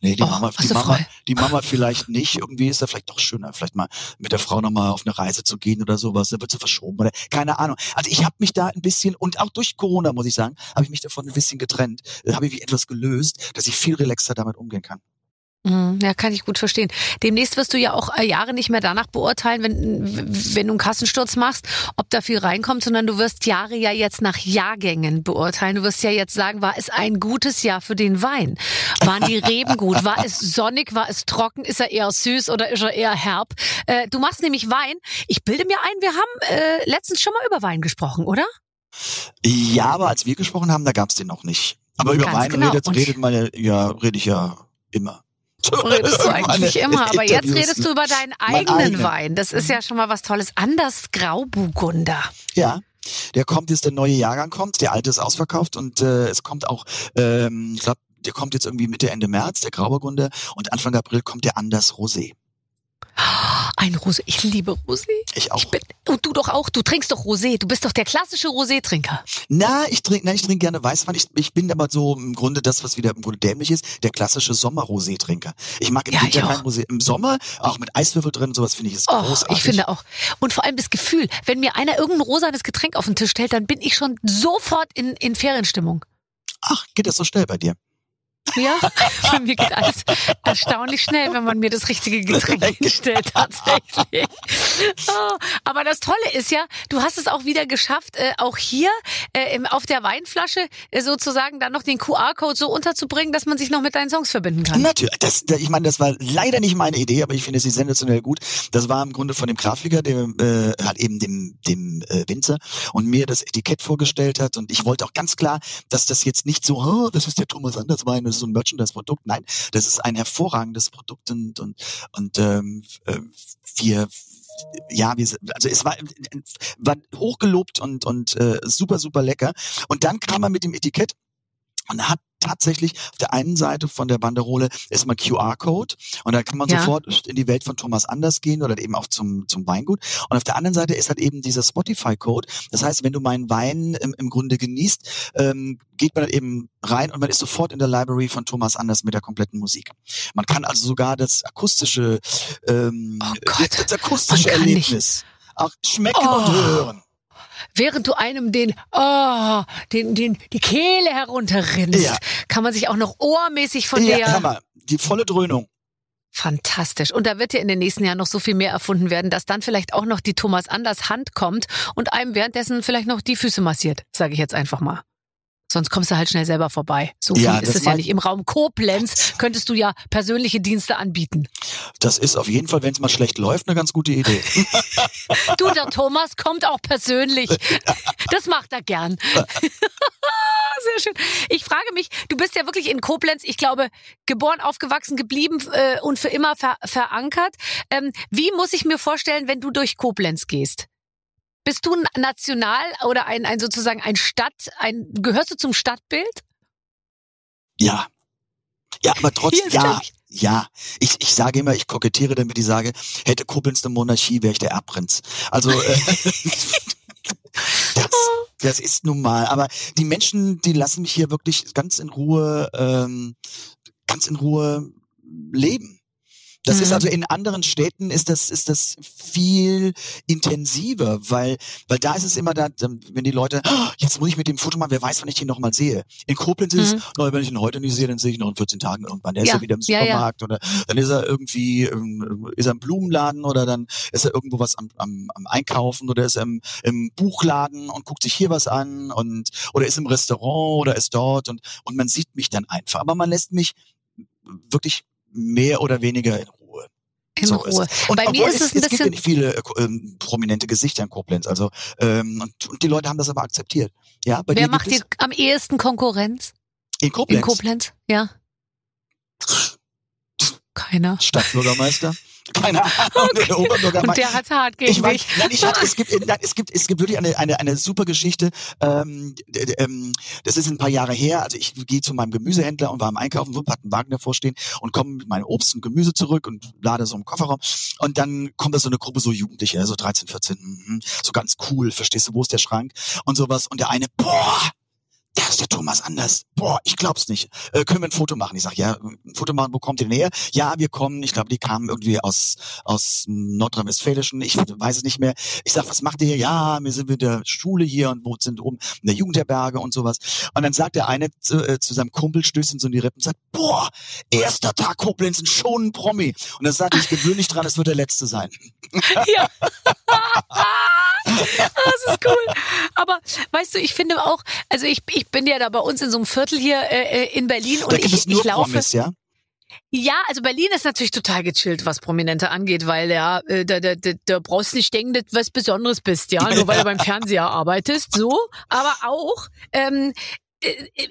nee, die Oh, Mama, die Mama, frei. die Mama vielleicht nicht. Irgendwie ist da vielleicht doch schöner, vielleicht mal mit der Frau nochmal auf eine Reise zu gehen oder sowas. Da wird sie verschoben oder keine Ahnung. Also ich habe mich da ein bisschen und auch durch Corona muss ich sagen, habe ich mich davon ein bisschen getrennt. Da habe ich mich etwas gelöst, dass ich viel relaxer damit umgehen kann. Mhm, Ja, kann ich gut verstehen. Demnächst wirst du ja auch äh, Jahre nicht mehr danach beurteilen, wenn, wenn du einen Kassensturz machst, ob da viel reinkommt, sondern du wirst Jahre ja jetzt nach Jahrgängen beurteilen. Du wirst ja jetzt sagen, war es ein gutes Jahr für den Wein? Waren die Reben gut? War es sonnig? War es trocken? Ist er eher süß oder ist er eher herb? Äh, du machst nämlich Wein. Ich bilde mir ein, wir haben äh, letztens schon mal über Wein gesprochen, oder? Ja, aber als wir gesprochen haben, da gab's den noch nicht. Aber über Ganz Wein genau. redet, redet man ja, ja, rede ich ja immer. Redest du *laughs* eigentlich immer, aber jetzt redest du über deinen eigenen eigenen. Wein. Das ist ja schon mal was Tolles. Anders Grauburgunder. Ja. Der kommt jetzt, der neue Jahrgang kommt, der alte ist ausverkauft und äh, es kommt auch, ähm, ich glaube, der kommt jetzt irgendwie Mitte, Ende März, der Grauburgunder und Anfang April kommt der Anders Rosé. Ein Rosé. Ich liebe Rosé. Ich auch. Ich bin, und du doch auch. Du trinkst doch Rosé. Du bist doch der klassische Rosé-Trinker. Na, ich trinke, ich trinke gerne Weißwein. Ich, ich bin aber so im Grunde das, was wieder im Grunde dämlich ist, der klassische Sommer-Rosé-Trinker. Ich mag im Ja, Winter kein. Rosé. Im Sommer, auch mit Eiswürfel drin sowas, finde ich es Oh, großartig. ich finde auch. Und vor allem das Gefühl, wenn mir einer irgendein rosanes Getränk auf den Tisch stellt, dann bin ich schon sofort in, in Ferienstimmung. Ach, geht das so schnell bei dir? Ja, bei *laughs* mir geht alles erstaunlich schnell, wenn man mir das richtige Getränk hinstellt, tatsächlich. Oh, aber das Tolle ist ja, du hast es auch wieder geschafft, äh, auch hier äh, im, auf der Weinflasche äh, sozusagen dann noch den QR-Code so unterzubringen, dass man sich noch mit deinen Songs verbinden kann. Natürlich, das, ich meine, das war leider nicht meine Idee, aber ich finde sie sensationell gut. Das war im Grunde von dem Grafiker, der äh, hat eben dem, dem äh, Winzer und mir das Etikett vorgestellt hat und ich wollte auch ganz klar, dass das jetzt nicht so, oh, das ist der Thomas Anders Wein, das ist so ein Merchandise-Produkt. Nein, das ist ein hervorragendes Produkt und und und ähm, äh, wir ja, wir, also es war, war hochgelobt und und äh, super super lecker. Und dann kam er mit dem Etikett und hat tatsächlich auf der einen Seite von der Banderole ist mal QR-Code und da kann man Ja. sofort in die Welt von Thomas Anders gehen oder eben auch zum, zum Weingut. Und auf der anderen Seite ist halt eben dieser Spotify-Code. Das heißt, wenn du meinen Wein im, im Grunde genießt, ähm, geht man halt eben rein und man ist sofort in der Library von Thomas Anders mit der kompletten Musik. Man kann also sogar das akustische, ähm, Oh Gott, das, das akustische man Erlebnis auch schmecken Oh. und hören. Während du einem den, oh, den, den, die Kehle herunterrinnst, Ja. kann man sich auch noch ohrmäßig von ja, der mal, die volle Dröhnung. Fantastisch. Und da wird ja in den nächsten Jahren noch so viel mehr erfunden werden, dass dann vielleicht auch noch die Thomas Anders Hand kommt und einem währenddessen vielleicht noch die Füße massiert, sage ich jetzt einfach mal. Sonst kommst du halt schnell selber vorbei. So Ja, viel ist es ja nicht. Im Raum Koblenz könntest du ja persönliche Dienste anbieten. Das ist auf jeden Fall, wenn es mal schlecht läuft, eine ganz gute Idee. *laughs* Du, der Thomas kommt auch persönlich. Das macht er gern. *laughs* Sehr schön. Ich frage mich, du bist ja wirklich in Koblenz, ich glaube, geboren, aufgewachsen, geblieben äh, und für immer ver verankert. Ähm, wie muss ich mir vorstellen, wenn du durch Koblenz gehst? Bist du ein National oder ein, ein sozusagen ein Stadt, ein, gehörst du zum Stadtbild? Ja. Ja, aber *laughs* trotzdem, ja, ja. Ich, ich sage immer, ich kokettiere damit, ich sage, hätte Koblenz eine Monarchie, wäre ich der Erbprinz. Also, äh, *laughs* das, das ist nun mal. Aber die Menschen, die lassen mich hier wirklich ganz in Ruhe, ähm, ganz in Ruhe leben. Das ist Mhm. also in anderen Städten ist das ist das viel intensiver, weil weil da ist es immer da, wenn die Leute "Ah, jetzt muss ich mit dem Foto machen, wer weiß, wann ich den noch mal sehe. In Koblenz ist Mhm. es, "Na, wenn ich ihn heute nicht sehe, dann sehe ich ihn noch in 14 Tagen irgendwann. Der ist Ja, ja wieder im ja, ja. Supermarkt oder dann ist er irgendwie ähm, ist er im Blumenladen oder dann ist er irgendwo was am, am, am Einkaufen oder ist er im, im Buchladen und guckt sich hier was an und oder ist im Restaurant oder ist dort und und man sieht mich dann einfach, aber man lässt mich wirklich mehr oder weniger in Ruhe. In So Ruhe. Ist es. Und Bei mir ist es ein es gibt ja bisschen- nicht viele äh, ähm, prominente Gesichter in Koblenz. Also ähm, und, und die Leute haben das aber akzeptiert. Ja, bei Wer macht dir am ehesten Konkurrenz? es in Koblenz, In Koblenz? Ja. Keiner. Stadtbürgermeister. *laughs* Keine Ahnung, *laughs* der Oberbürgermeister. Und der hat's hart gegen ich weiß, nein, ich hatte, es gibt, nein, es gibt, es gibt wirklich eine, eine, eine super Geschichte. Ähm, ähm, das ist ein paar Jahre her. Also ich gehe zu meinem Gemüsehändler und war am Einkaufen, wupp, hat einen Wagen davor stehen und komme mit meinem Obst und Gemüse zurück und lade so im Kofferraum. Und dann kommt da so eine Gruppe so Jugendliche, so 13, 14, mhm, so ganz cool, verstehst du, wo ist der Schrank und sowas. Und der eine, boah, da ist der Thomas Anders. Boah, ich glaub's nicht. Äh, können wir ein Foto machen? Ich sag, ja, ein Foto machen, wo kommt ihr denn her? Ja, wir kommen, ich glaube, die kamen irgendwie aus, aus Nordrhein-Westfälischen, ich weiß es nicht mehr. Ich sag, was macht ihr hier? Ja, wir sind mit der Schule hier und wo sind oben in der Jugendherberge und sowas. Und dann sagt der eine zu, äh, zu seinem Kumpel, stößt ihn so in die Rippen und sagt, boah, erster Tag Koblenz und schon ein Promi. Und dann sagt er, ich gewöhne dich dran, es wird der letzte sein. Ja. *laughs* *laughs* das ist cool. Aber weißt du, ich finde auch, also ich, ich bin ja da bei uns in so einem Viertel hier äh, äh, in Berlin und da gibt ich, ich laufe. Promis, ja? Ja, also Berlin ist natürlich total gechillt, was Prominente angeht, weil ja, äh, da, da, da, da brauchst du nicht denken, dass du was Besonderes bist, ja, nur weil du beim Fernseher arbeitest, so. Aber auch, ähm, äh,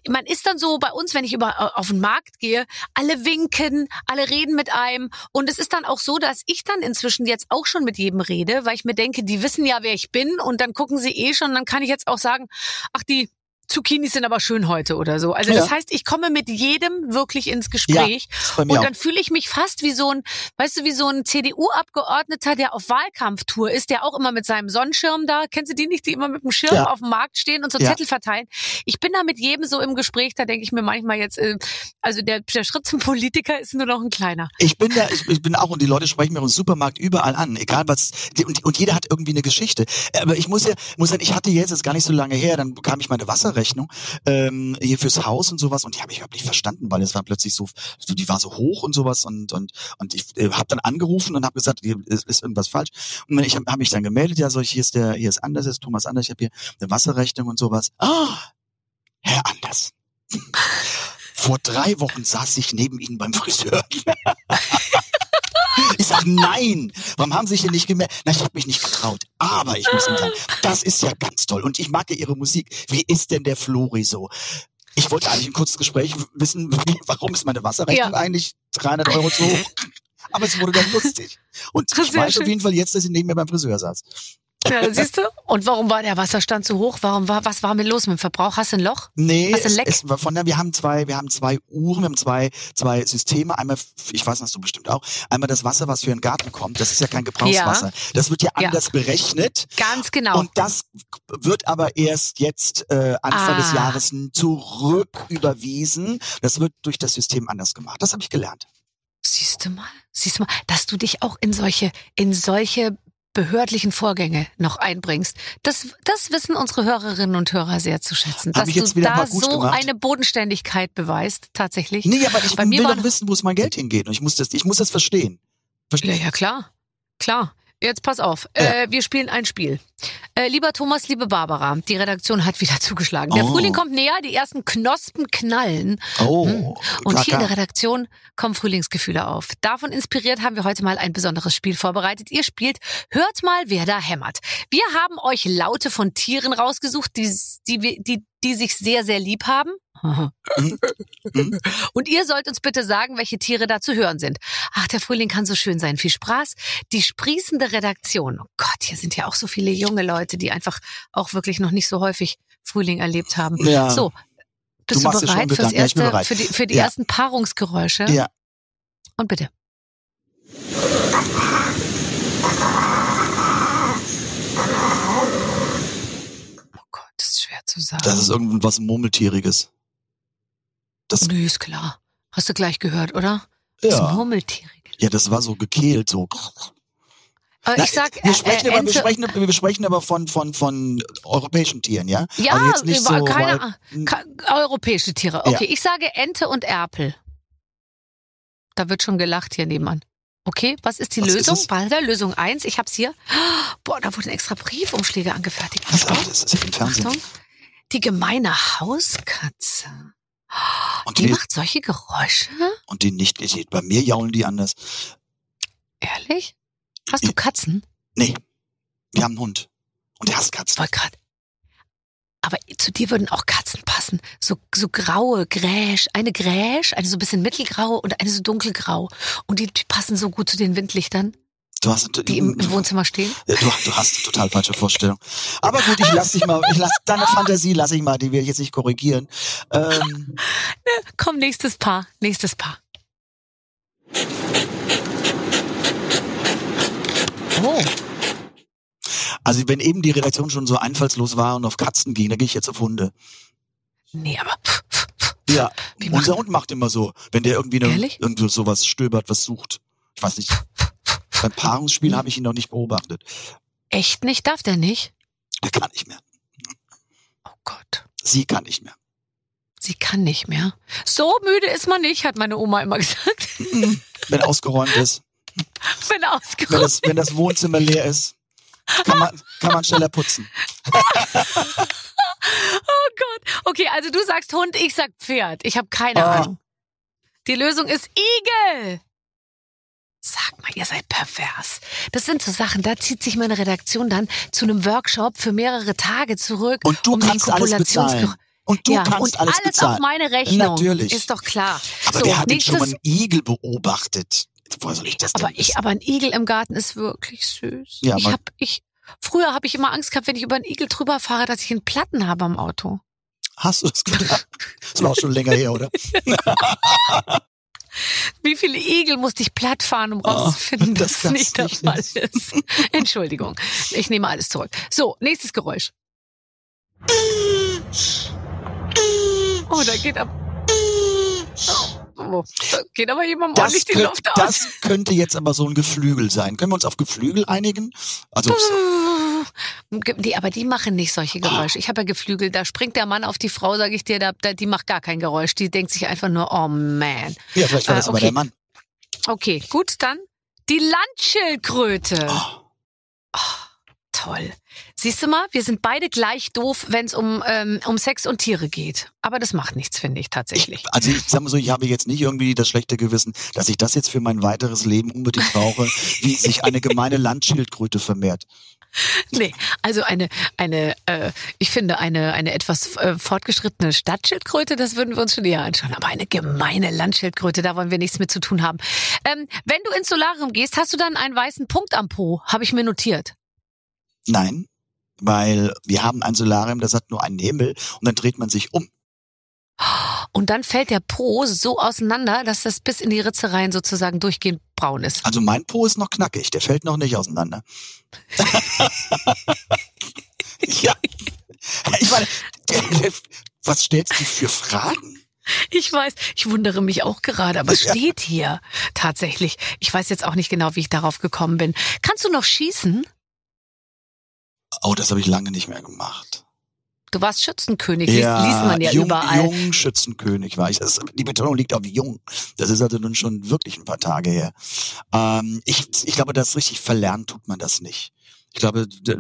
man ist dann so bei uns, wenn ich über auf den Markt gehe, alle winken, alle reden mit einem. Und es ist dann auch so, dass ich dann inzwischen jetzt auch schon mit jedem rede, weil ich mir denke, die wissen ja, wer ich bin. Und dann gucken sie eh schon, dann kann ich jetzt auch sagen, ach die Zucchinis sind aber schön heute oder so. Also das Ja. heißt, ich komme mit jedem wirklich ins Gespräch mir und dann fühle ich mich fast wie so ein, weißt du, wie so ein CDU-Abgeordneter, der auf Wahlkampftour ist, der auch immer mit seinem Sonnenschirm da, kennst du die nicht, die immer mit dem Schirm Ja. auf dem Markt stehen und so Ja. Zettel verteilen. Ich bin da mit jedem so im Gespräch, da denke ich mir manchmal jetzt, äh, also der, der Schritt zum Politiker ist nur noch ein kleiner. Ich bin da, ich, ich bin auch und die Leute sprechen mir im Supermarkt überall an, egal was. Und, und jeder hat irgendwie eine Geschichte. Aber ich muss ja, muss sagen, ich hatte jetzt, ist gar nicht so lange her, dann bekam ich meine Wasserrechnung ähm, hier fürs Haus und sowas und die habe ich überhaupt nicht verstanden, weil es war plötzlich so, so die war so hoch und sowas und und und ich äh, habe dann angerufen und habe gesagt, hier ist, ist irgendwas falsch. Und ich habe hab mich dann gemeldet, ja, so hier ist der, hier ist Anders, ist Thomas Anders, ich habe hier eine Wasserrechnung und sowas. Ah, Herr Anders. *laughs* Vor drei Wochen saß ich neben Ihnen beim Friseur. *laughs* Ich sag nein. Warum haben Sie sich denn nicht gemeldet? Na, ich habe mich nicht getraut. Aber ich muss Ihnen sagen, das ist ja ganz toll. Und ich mag ja Ihre Musik. Wie ist denn der Flori so? Ich wollte eigentlich ein kurzes Gespräch wissen, wie, warum ist meine Wasserrechnung Ja. eigentlich 300 Euro zu hoch? *laughs* Aber es wurde dann lustig. Und ich weiß auf jeden Fall jetzt, dass sie neben mir beim Friseur saß. Ja, siehst du? Und warum war der Wasserstand so hoch? Warum war, was war mit los mit dem Verbrauch? Hast du ein Loch? Nee, Hast du ein es, Leck? es war von der, wir haben zwei, wir haben zwei Uhren, wir haben zwei, zwei Systeme. Einmal, ich weiß, hast du bestimmt auch. Einmal das Wasser, was für den Garten kommt. Das ist ja kein Gebrauchswasser. Das wird ja Ja. anders berechnet. Ganz genau. Und das wird aber erst jetzt äh, Anfang Ah. des Jahres zurück überwiesen. Das wird durch das System anders gemacht. Das habe ich gelernt. Siehst du mal, siehst du mal, dass du dich auch in solche, in solche behördlichen Vorgänge noch einbringst. Das, das wissen unsere Hörerinnen und Hörer sehr zu schätzen. Hab Dass ich jetzt du da so gemacht. eine Bodenständigkeit beweist, tatsächlich. Nee, aber ich Bei will doch wissen, wo es mein Geld hingeht. Und ich muss das, ich muss das verstehen. Ja, Verstehen? ja, klar. Klar. Jetzt pass auf. Ja. Äh, wir spielen ein Spiel. Äh, lieber Thomas, liebe Barbara, die Redaktion hat wieder *laughs* zugeschlagen. Der Oh. Frühling kommt näher, die ersten Knospen knallen. Oh, Hm. Und hier in der. Redaktion kommen Frühlingsgefühle auf. Davon inspiriert haben wir heute mal ein besonderes Spiel vorbereitet. Ihr spielt Hört mal, wer da hämmert. Wir haben euch Laute von Tieren rausgesucht, die, die, die, die sich sehr, sehr lieb haben. Mhm. *laughs* Und ihr sollt uns bitte sagen, welche Tiere da zu hören sind. Ach, der Frühling kann so schön sein. Viel Spaß. Die sprießende Redaktion. Oh Gott, hier sind ja auch so viele junge Leute, die einfach auch wirklich noch nicht so häufig Frühling erlebt haben. Ja. So, bist du, schon bereit fürs Gedanken. Ja, erste, bereit. für die, für die Ja. ersten Paarungsgeräusche? Ja. Und bitte. Oh Gott, das ist schwer zu sagen. Das ist irgendwas Murmeltieriges. Das, Nö, ist klar. Hast du gleich gehört, oder? Das ja. Murmeltiere. ja, das war so gekehlt, so. Aber Na, ich sag, wir äh, sprechen, äh, aber, wir sprechen, wir sprechen aber von, von, von europäischen Tieren, ja? Ja, also jetzt nicht so, keine. Ka- europäische Tiere. Okay, ich sage Ente und Erpel. Da wird schon gelacht hier nebenan. Okay, was ist die Was ist Lösung? es? Walter, Lösung eins. Ich hab's hier. Boah, da wurden extra Briefumschläge angefertigt. Was, ach, das ist ja im Fernsehen. Achtung. Die gemeine Hauskatze. Und Die die, macht solche Geräusche? und die nicht, die- bei mir jaulen die anders. Ehrlich? Hast du Katzen? Nee, wir haben einen Hund. Und der hasst Katzen. Wollte grad. Aber zu dir würden auch Katzen passen. So, so graue Gräsch. Eine Gräsch, eine so ein bisschen mittelgrau und eine so dunkelgrau. Und die, die passen so gut zu den Windlichtern, Du hast, die im, im Wohnzimmer stehen. Du, du hast eine total falsche Vorstellung. Aber gut, ich lass dich mal, ich lass deine Fantasie lass ich mal, die will ich jetzt nicht korrigieren. Ähm, *laughs* Komm, nächstes Paar. Nächstes Paar. Oh, also wenn eben die Redaktion schon so einfallslos war und auf Katzen ging, dann gehe ich jetzt auf Hunde. nee, aber Ja, unser Hund macht immer so, wenn der irgendwie eine, irgendwo sowas stöbert, was sucht. Ich weiß nicht. Beim Paarungsspiel habe ich ihn noch nicht beobachtet. echt nicht? Darf der nicht? Er kann nicht mehr. Oh Gott. Sie kann nicht mehr. Sie kann nicht mehr. So müde ist man nicht, hat meine Oma immer *laughs* gesagt. Wenn ausgeräumt ist, wenn ausgeruht. das, wenn das Wohnzimmer leer ist, kann man, kann man schneller putzen. *laughs* Oh Gott. Okay, also du sagst Hund, ich sag Pferd. Ich habe keine Ah. Ahnung. Die Lösung ist Igel. Sag mal, ihr seid pervers. Das sind so Sachen, da zieht sich meine Redaktion dann zu einem Workshop für mehrere Tage zurück. Und du um kannst alles bezahlen. Und du ja, kannst und alles alles bezahlen. auf meine Rechnung. Natürlich. Ist doch klar. Aber so, wer hat denn schon mal nächstes, einen Igel beobachtet? Woher soll ich das denn aber ich, aber ein Igel im Garten ist wirklich süß. Ja, ich hab, ich, früher habe ich immer Angst gehabt, wenn ich über einen Igel drüber fahre, dass ich einen Platten habe am Auto. Hast du das gedacht? Das war auch schon länger her, oder? *laughs* *laughs* Wie viele Igel musste ich platt fahren, um Oh, rauszufinden, das dass das nicht der Fall ist? Entschuldigung, ich nehme alles zurück. So, nächstes Geräusch. Oh, da geht ab. Oh, da geht aber jemand Das, ordentlich die könnt, Luft aus. das könnte jetzt aber so ein Geflügel sein. Können wir uns auf Geflügel einigen? Also, *laughs* Nee, aber die machen nicht solche Geräusche. Ich habe ja Geflügel, da springt der Mann auf die Frau, sage ich dir, da, da, die macht gar kein Geräusch. Die denkt sich einfach nur, oh man. ja, vielleicht war Äh, das aber okay. der Mann. Okay, gut, dann die Landschildkröte. Oh, Toll. Siehst du mal, wir sind beide gleich doof, wenn es um, ähm, um Sex und Tiere geht. Aber das macht nichts, finde ich tatsächlich. also ich sag mal so, ich habe jetzt nicht irgendwie das schlechte Gewissen, dass ich das jetzt für mein weiteres Leben unbedingt brauche, wie sich eine gemeine Landschildkröte vermehrt. *laughs* Nee, also eine, eine, äh, ich finde eine, eine etwas äh, fortgeschrittene Stadtschildkröte, das würden wir uns schon eher anschauen. Aber eine gemeine Landschildkröte, da wollen wir nichts mit zu tun haben. Ähm, wenn du ins Solarium gehst, hast du dann einen weißen Punkt am Po, habe ich mir notiert. Nein, weil wir haben ein Solarium, das hat nur einen Himmel und dann dreht man sich um. Und dann fällt der Po so auseinander, dass das bis in die Ritzereien sozusagen durchgehend braun ist. Also mein Po ist noch knackig, der fällt noch nicht auseinander. *laughs* ja. Ich meine, was stellst du für Fragen? Ich weiß, ich wundere mich auch gerade, aber es steht hier tatsächlich. Ich weiß jetzt auch nicht genau, wie ich darauf gekommen bin. Kannst du noch schießen? Oh, das habe ich lange nicht mehr gemacht. Du warst Schützenkönig, ja, liest man ja jung, überall. Jung Schützenkönig war ich. Das, die Betonung liegt auf jung. Das ist also nun schon wirklich ein paar Tage her. Ähm, ich, ich glaube, das richtig verlernt tut man das nicht. Ich glaube, da,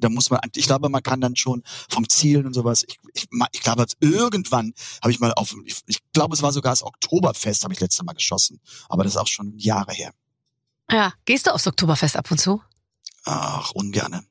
da muss man, ich glaube, man kann dann schon vom Zielen und sowas. Ich, ich, ich glaube, irgendwann habe ich mal auf, ich, ich glaube, es war sogar das Oktoberfest, habe ich letztes Mal geschossen. Aber das ist auch schon Jahre her. Ja, gehst du aufs Oktoberfest ab und zu? Ach, ungerne.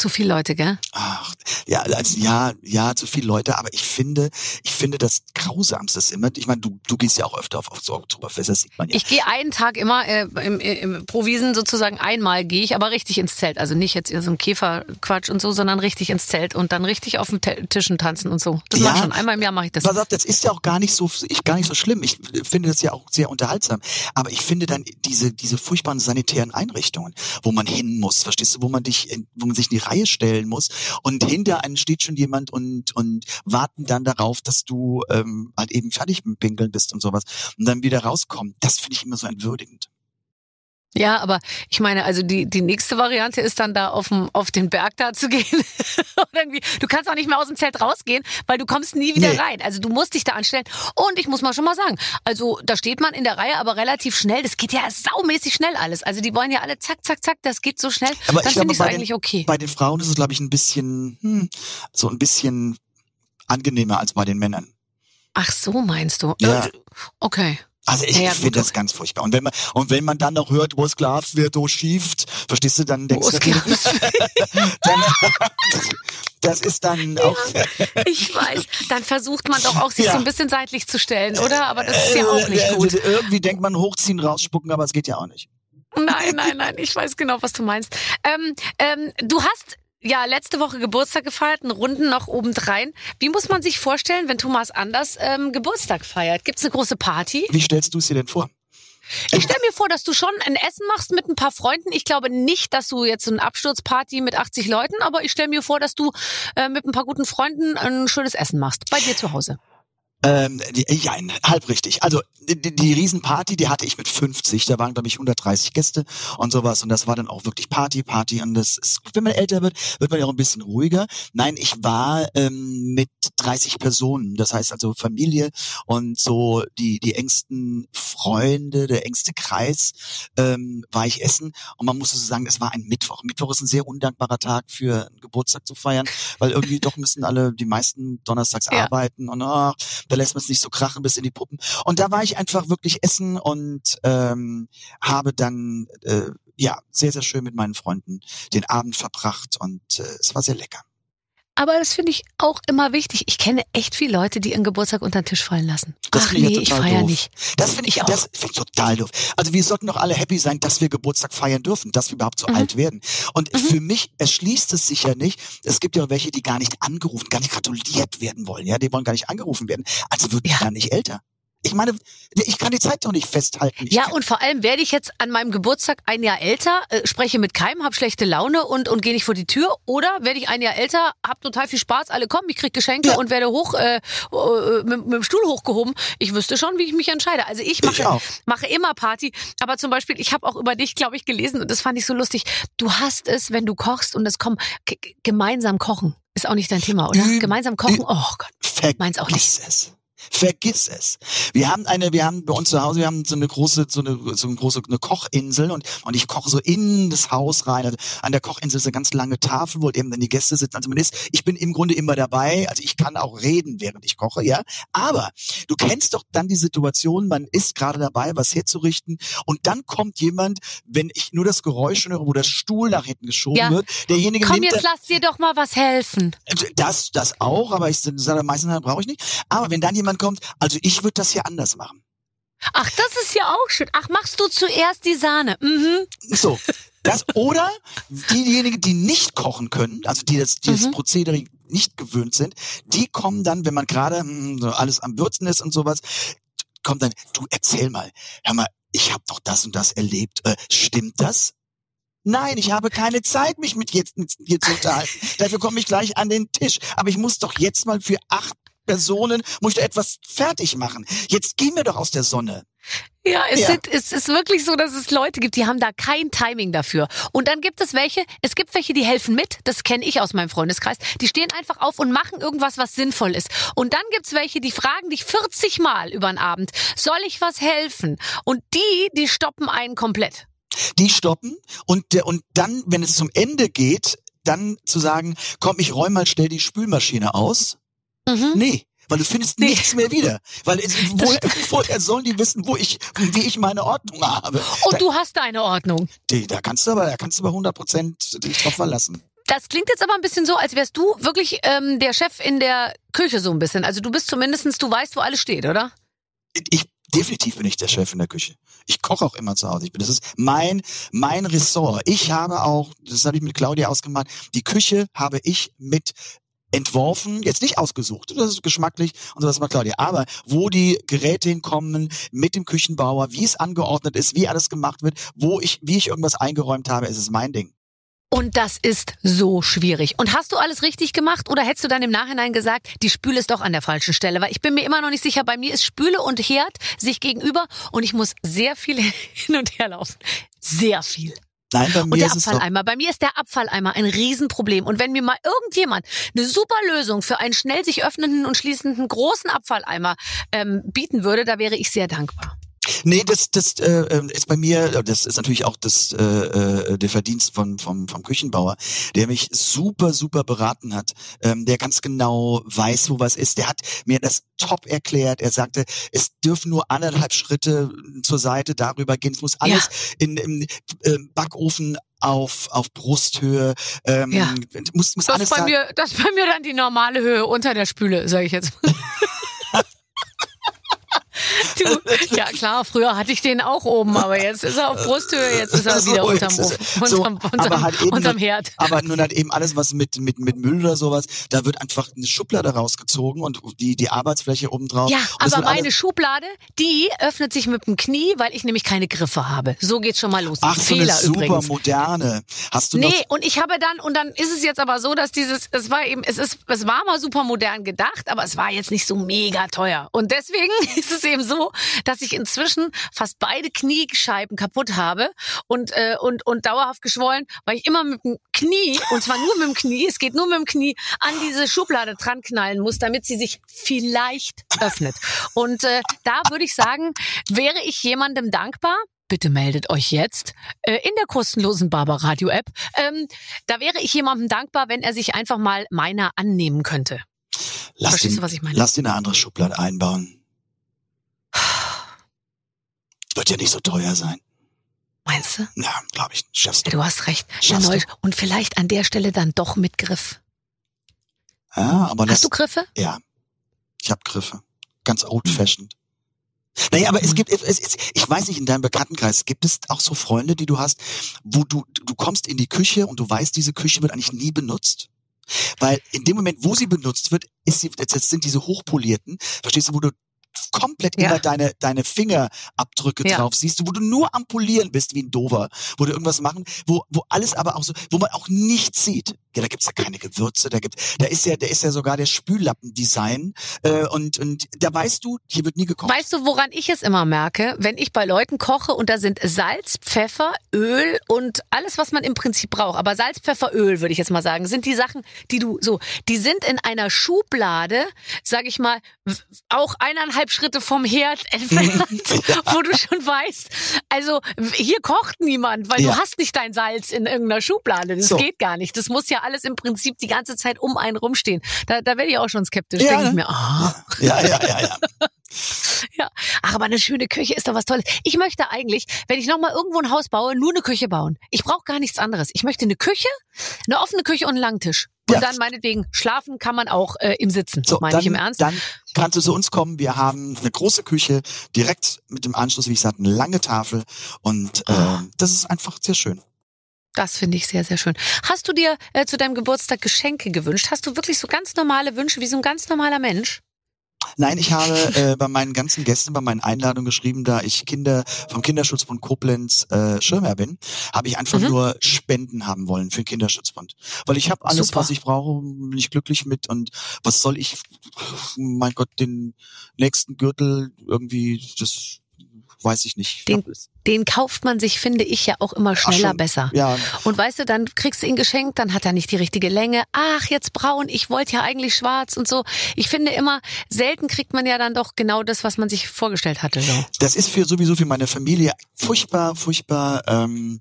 Zu viele Leute, gell? Ach, ja, also ja, ja, zu viele Leute, aber ich finde, ich finde das Grausamste ist immer, ich meine, du, du gehst ja auch öfter auf, auf so Oktoberfest, das sieht man ja. Ich gehe einen Tag immer, äh, im, im Provisen sozusagen einmal gehe ich, aber richtig ins Zelt. Also nicht jetzt in so einem Käferquatsch und so, sondern richtig ins Zelt und dann richtig auf den Tischen tanzen und so. Das ja, mache ich schon. Einmal im Jahr mache ich das. Pass auf, das ist ja auch gar nicht so, ich, gar nicht so schlimm. Ich finde das ja auch sehr unterhaltsam. Aber ich finde dann diese, diese furchtbaren sanitären Einrichtungen, wo man hin muss, verstehst du, wo man dich, wo man sich in die Reihe stellen muss und hinter einem steht schon jemand und und warten dann darauf, dass du ähm, halt eben fertig mit Pinkeln bist und sowas und dann wieder rauskommen. Das finde ich immer so entwürdigend. Ja, aber ich meine, also die, die nächste Variante ist dann da auf, dem, auf den Berg da zu gehen. *laughs* du kannst auch nicht mehr aus dem Zelt rausgehen, weil du kommst nie wieder nee. rein. Also du musst dich da anstellen. Und ich muss mal schon mal sagen, also da steht man in der Reihe, aber relativ schnell. Das geht ja saumäßig schnell alles. Also die wollen ja alle zack, zack, zack, das geht so schnell. Aber dann finde ich es eigentlich okay. Bei den Frauen ist es, glaube ich, ein bisschen, hm, so ein bisschen angenehmer als bei den Männern. Ach so, meinst du? Ja. Okay. Also ich, ja, finde das ganz furchtbar. Und wenn man und wenn man dann noch hört, wo es Glas wird, wo schieft, verstehst du, dann denkst du, *laughs* dann, das ist dann ja, auch. ich weiß. Dann versucht man doch auch sich ja. so ein bisschen seitlich zu stellen, oder? Aber das ist ja auch nicht äh, gut. Irgendwie denkt man hochziehen, rausspucken, aber es geht ja auch nicht. Nein, nein, nein. Ich weiß genau, was du meinst. Ähm, ähm, du hast ja, letzte Woche Geburtstag gefeiert, einen Runden noch obendrein. Wie muss man sich vorstellen, wenn Thomas Anders ähm, Geburtstag feiert? Gibt's eine große Party? Wie stellst du es dir denn vor? Ich stelle mir vor, dass du schon ein Essen machst mit ein paar Freunden. Ich glaube nicht, dass du jetzt so eine Absturzparty mit 80 Leuten, aber ich stelle mir vor, dass du äh, mit ein paar guten Freunden ein schönes Essen machst. Bei dir zu Hause. Ähm, die, ja, halb richtig. Also die, die Riesenparty, die hatte ich mit 50. Da waren, glaube ich, 130 Gäste und sowas. Und das war dann auch wirklich Party, Party. Und das ist, wenn man älter wird, wird man ja auch ein bisschen ruhiger. Nein, ich war ähm, mit 30 Personen. Das heißt also Familie und so die, die engsten Freunde, der engste Kreis ähm, war ich essen. Und man muss so sagen, es war ein Mittwoch. Mittwoch ist ein sehr undankbarer Tag für einen Geburtstag zu feiern, weil irgendwie doch müssen alle, die meisten donnerstags ja. arbeiten und ach, da lässt man es nicht so krachen bis in die Puppen. Und da war ich einfach wirklich essen und ähm, habe dann äh, ja sehr, sehr schön mit meinen Freunden den Abend verbracht und äh, es war sehr lecker. Aber das finde ich auch immer wichtig. Ich kenne echt viele Leute, die ihren Geburtstag unter den Tisch fallen lassen. Das Ach nee, ich, feiere nicht. Das finde ich, ich, auch. das finde ich total doof. Also wir sollten doch alle happy sein, dass wir Geburtstag feiern dürfen, dass wir überhaupt so mhm. alt werden. Und mhm. für mich erschließt es sich ja nicht. Es gibt ja auch welche, die gar nicht angerufen, gar nicht gratuliert werden wollen. Ja, die wollen gar nicht angerufen werden. Also wird ja. dann nicht älter. Ich meine, ich kann die Zeit doch nicht festhalten. Ich ja, und vor allem werde ich jetzt an meinem Geburtstag ein Jahr älter, äh, spreche mit keinem, habe schlechte Laune und, und gehe nicht vor die Tür. Oder werde ich ein Jahr älter, habe total viel Spaß, alle kommen, ich krieg Geschenke ja. und werde hoch äh, äh, mit, mit dem Stuhl hochgehoben. Ich wüsste schon, wie ich mich entscheide. Also ich mache, ich mache immer Party. Aber zum Beispiel, ich habe auch über dich, glaube ich, gelesen und das fand ich so lustig. Du hast es, wenn du kochst und es kommen gemeinsam kochen. Ist auch nicht dein Thema, oder? Gemeinsam kochen? Oh Gott. Meins auch nicht. Vergiss es. Wir haben eine, wir haben bei uns zu Hause, wir haben so eine große, so eine, so eine große eine Kochinsel und, und ich koche so in das Haus rein. Also an der Kochinsel ist eine ganz lange Tafel, wo eben dann die Gäste sitzen. Also man ist, ich bin im Grunde immer dabei. Also ich kann auch reden, während ich koche, ja. Aber du kennst doch dann die Situation, man ist gerade dabei, was herzurichten und dann kommt jemand, wenn ich nur das Geräusch höre, wo der Stuhl nach hinten geschoben ja. wird, derjenige Komm, jetzt lass dir doch mal was helfen. Das, das auch, aber ich sage meistens brauche ich nicht. Aber wenn dann jemand kommt, also ich würde das hier anders machen. Ach, das ist ja auch schön. Ach, machst du zuerst die Sahne? Mhm. So. Das oder diejenigen, die nicht kochen können, also die das, die das Mhm. Prozedere nicht gewöhnt sind, die kommen dann, wenn man gerade hm, so alles am Würzen ist und sowas, kommt dann, du erzähl mal, hör mal, ich habe doch das und das erlebt. Äh, stimmt das? Nein, ich habe keine Zeit, mich mit jetzt mit dir zu unterhalten. Dafür komme ich gleich an den Tisch. Aber ich muss doch jetzt mal für acht Personen, muss ich da etwas fertig machen. Jetzt geh mir doch aus der Sonne. Ja, es, Ja. Sind, es ist wirklich so, dass es Leute gibt, die haben da kein Timing dafür. Und dann gibt es welche, es gibt welche, die helfen mit, das kenne ich aus meinem Freundeskreis, die stehen einfach auf und machen irgendwas, was sinnvoll ist. Und dann gibt's welche, die fragen dich 40 Mal über den Abend, soll ich was helfen? Und die, die stoppen einen komplett. Die stoppen und, der, und dann, wenn es zum Ende geht, dann zu sagen, komm, ich räum mal schnell die Spülmaschine aus. Mhm. Nee. Weil du findest Nee. nichts mehr wieder. Weil es, *laughs* woher, woher sollen die wissen, wo ich, wie ich meine Ordnung habe? Und du hast deine Ordnung. Da, da kannst du aber, da kannst du aber 100 Prozent dich drauf verlassen. Das klingt jetzt aber ein bisschen so, als wärst du wirklich ähm, der Chef in der Küche so ein bisschen. Also du bist zumindestens, du weißt, wo alles steht, oder? Ich, definitiv bin ich der Chef in der Küche. Ich koche auch immer zu Hause. Ich bin, das ist mein, mein Ressort. Ich habe auch, das habe ich mit Claudia ausgemacht, die Küche habe ich mit entworfen, jetzt nicht ausgesucht, das ist geschmacklich und sowas macht Claudia, aber wo die Geräte hinkommen, mit dem Küchenbauer, wie es angeordnet ist, wie alles gemacht wird, wo ich, wie ich irgendwas eingeräumt habe, ist es mein Ding. Und das ist so schwierig. Und hast du alles richtig gemacht oder hättest du dann im Nachhinein gesagt, die Spüle ist doch an der falschen Stelle? Weil ich bin mir immer noch nicht sicher, bei mir ist Spüle und Herd sich gegenüber und ich muss sehr viel *laughs* hin und her laufen. Sehr viel. Nein, bei Und mir der ist Abfalleimer. Bei mir ist der Abfalleimer ein Riesenproblem. Und wenn mir mal irgendjemand eine super Lösung für einen schnell sich öffnenden und schließenden großen Abfalleimer ähm, bieten würde, da wäre ich sehr dankbar. Nee, das, das äh, ähm, ist bei mir, das ist natürlich auch das, äh, äh, der Verdienst von, vom, vom Küchenbauer, der mich super, super beraten hat, ähm, der ganz genau weiß, wo was ist. Der hat mir das top erklärt. Er sagte, es dürfen nur anderthalb Schritte zur Seite darüber gehen. Es muss alles in, im äh, Backofen auf, auf Brusthöhe. Ähm, Ja. muss, muss Das alles bei da, mir, das bei mir dann die normale Höhe unter der Spüle, sage ich jetzt. *laughs* Du, *laughs* ja klar, früher hatte ich den auch oben, aber jetzt ist er auf Brusthöhe, jetzt ist er So, wieder unterm, er- so, unterm, aber unterm, unterm nur- Herd. Aber nun hat eben alles, was mit, mit, mit Müll oder sowas, da wird einfach eine Schublade rausgezogen und die, die Arbeitsfläche oben drauf. Ja, aber meine Schublade, die öffnet sich mit dem Knie, weil ich nämlich keine Griffe habe. So geht's schon mal los. Ach, so eine Fehler super übrigens. moderne. Hast du Nee, und ich habe dann, und dann ist es jetzt aber so, dass dieses, es war eben, es ist, es war mal super modern gedacht, aber es war jetzt nicht so mega teuer. Und deswegen *laughs* ist es eben so, dass ich inzwischen fast beide Kniescheiben kaputt habe und, äh, und, und dauerhaft geschwollen, weil ich immer mit dem Knie, und zwar nur mit dem Knie, es geht nur mit dem Knie, an diese Schublade dran knallen muss, damit sie sich vielleicht öffnet. Und äh, da würde ich sagen, wäre ich jemandem dankbar, bitte meldet euch jetzt äh, in der kostenlosen Barbaradio App. Ähm, da wäre ich jemandem dankbar, wenn er sich einfach mal meiner annehmen könnte. Lass Verstehst den, du, was ich meine? Lass dir eine andere Schublade einbauen. Wird ja nicht so teuer sein. Meinst du? Ja, glaube ich. Schaffst Ja, du. du hast recht. Schaffst du. und vielleicht an der Stelle dann doch mit Griff. Ja, aber das, Hast du Griffe? ja. Ich habe Griffe. Ganz old fashioned. Naja, aber es gibt, es, es, ich weiß nicht, in deinem Bekanntenkreis gibt es auch so Freunde, die du hast, wo du, du kommst in die Küche und du weißt, diese Küche wird eigentlich nie benutzt. Weil in dem Moment, wo sie benutzt wird, ist sie, das sind diese hochpolierten, verstehst du, wo du komplett Ja. immer deine, deine Fingerabdrücke Ja. drauf siehst, wo du nur am Polieren bist wie ein Dover, wo du irgendwas machen, wo, wo alles aber auch so, wo man auch nichts sieht. Ja, da gibt's ja keine Gewürze, da gibt, da ist ja, da ist ja sogar der Spüllappendesign, äh, und, und da weißt du, hier wird nie gekocht. Weißt du, woran ich es immer merke, wenn ich bei Leuten koche und da sind Salz, Pfeffer, Öl und alles, was man im Prinzip braucht. Aber Salz, Pfeffer, Öl, würde ich jetzt mal sagen, sind die Sachen, die du so, die sind in einer Schublade, sag ich mal, auch eineinhalb Schritte vom Herd *laughs* entfernt, wo du schon weißt, also hier kocht niemand, weil Ja. du hast nicht dein Salz in irgendeiner Schublade. Das So. geht gar nicht. Das muss ja alles im Prinzip die ganze Zeit um einen rumstehen. Da, da werde ich auch schon skeptisch. Ja, Denke ich ne? mir, ah. Ja, ja, ja, ja. *laughs* Ja, ach, aber eine schöne Küche ist doch was Tolles. Ich möchte eigentlich, wenn ich nochmal irgendwo ein Haus baue, nur eine Küche bauen. Ich brauche gar nichts anderes. Ich möchte eine Küche, eine offene Küche und einen Langtisch. Und Ja. dann meinetwegen, schlafen kann man auch äh, im Sitzen, So, meine dann, ich im Ernst. dann kannst du zu uns kommen. Wir haben eine große Küche, direkt mit dem Anschluss, wie ich sagte, eine lange Tafel und äh, Ah. das ist einfach sehr schön. Das finde ich sehr, sehr schön. Hast du dir äh, zu deinem Geburtstag Geschenke gewünscht? Hast du wirklich so ganz normale Wünsche wie so ein ganz normaler Mensch? Nein, ich habe äh, bei meinen ganzen Gästen, bei meinen Einladungen geschrieben, da ich Kinder vom Kinderschutzbund Koblenz äh, Schirmherr bin, habe ich einfach Mhm. nur Spenden haben wollen für den Kinderschutzbund. Weil ich habe alles, Super. was ich brauche, bin ich glücklich mit und was soll ich, mein Gott, den nächsten Gürtel irgendwie, das weiß ich nicht. Den- Den kauft man sich, finde ich, ja auch immer Ach, schneller besser. Ja, Und weißt du, dann kriegst du ihn geschenkt, dann hat er nicht die richtige Länge. Ach, jetzt braun, ich wollte ja eigentlich schwarz und so. Ich finde immer, selten kriegt man ja dann doch genau das, was man sich vorgestellt hatte. So. das ist für sowieso für meine Familie furchtbar, furchtbar ähm,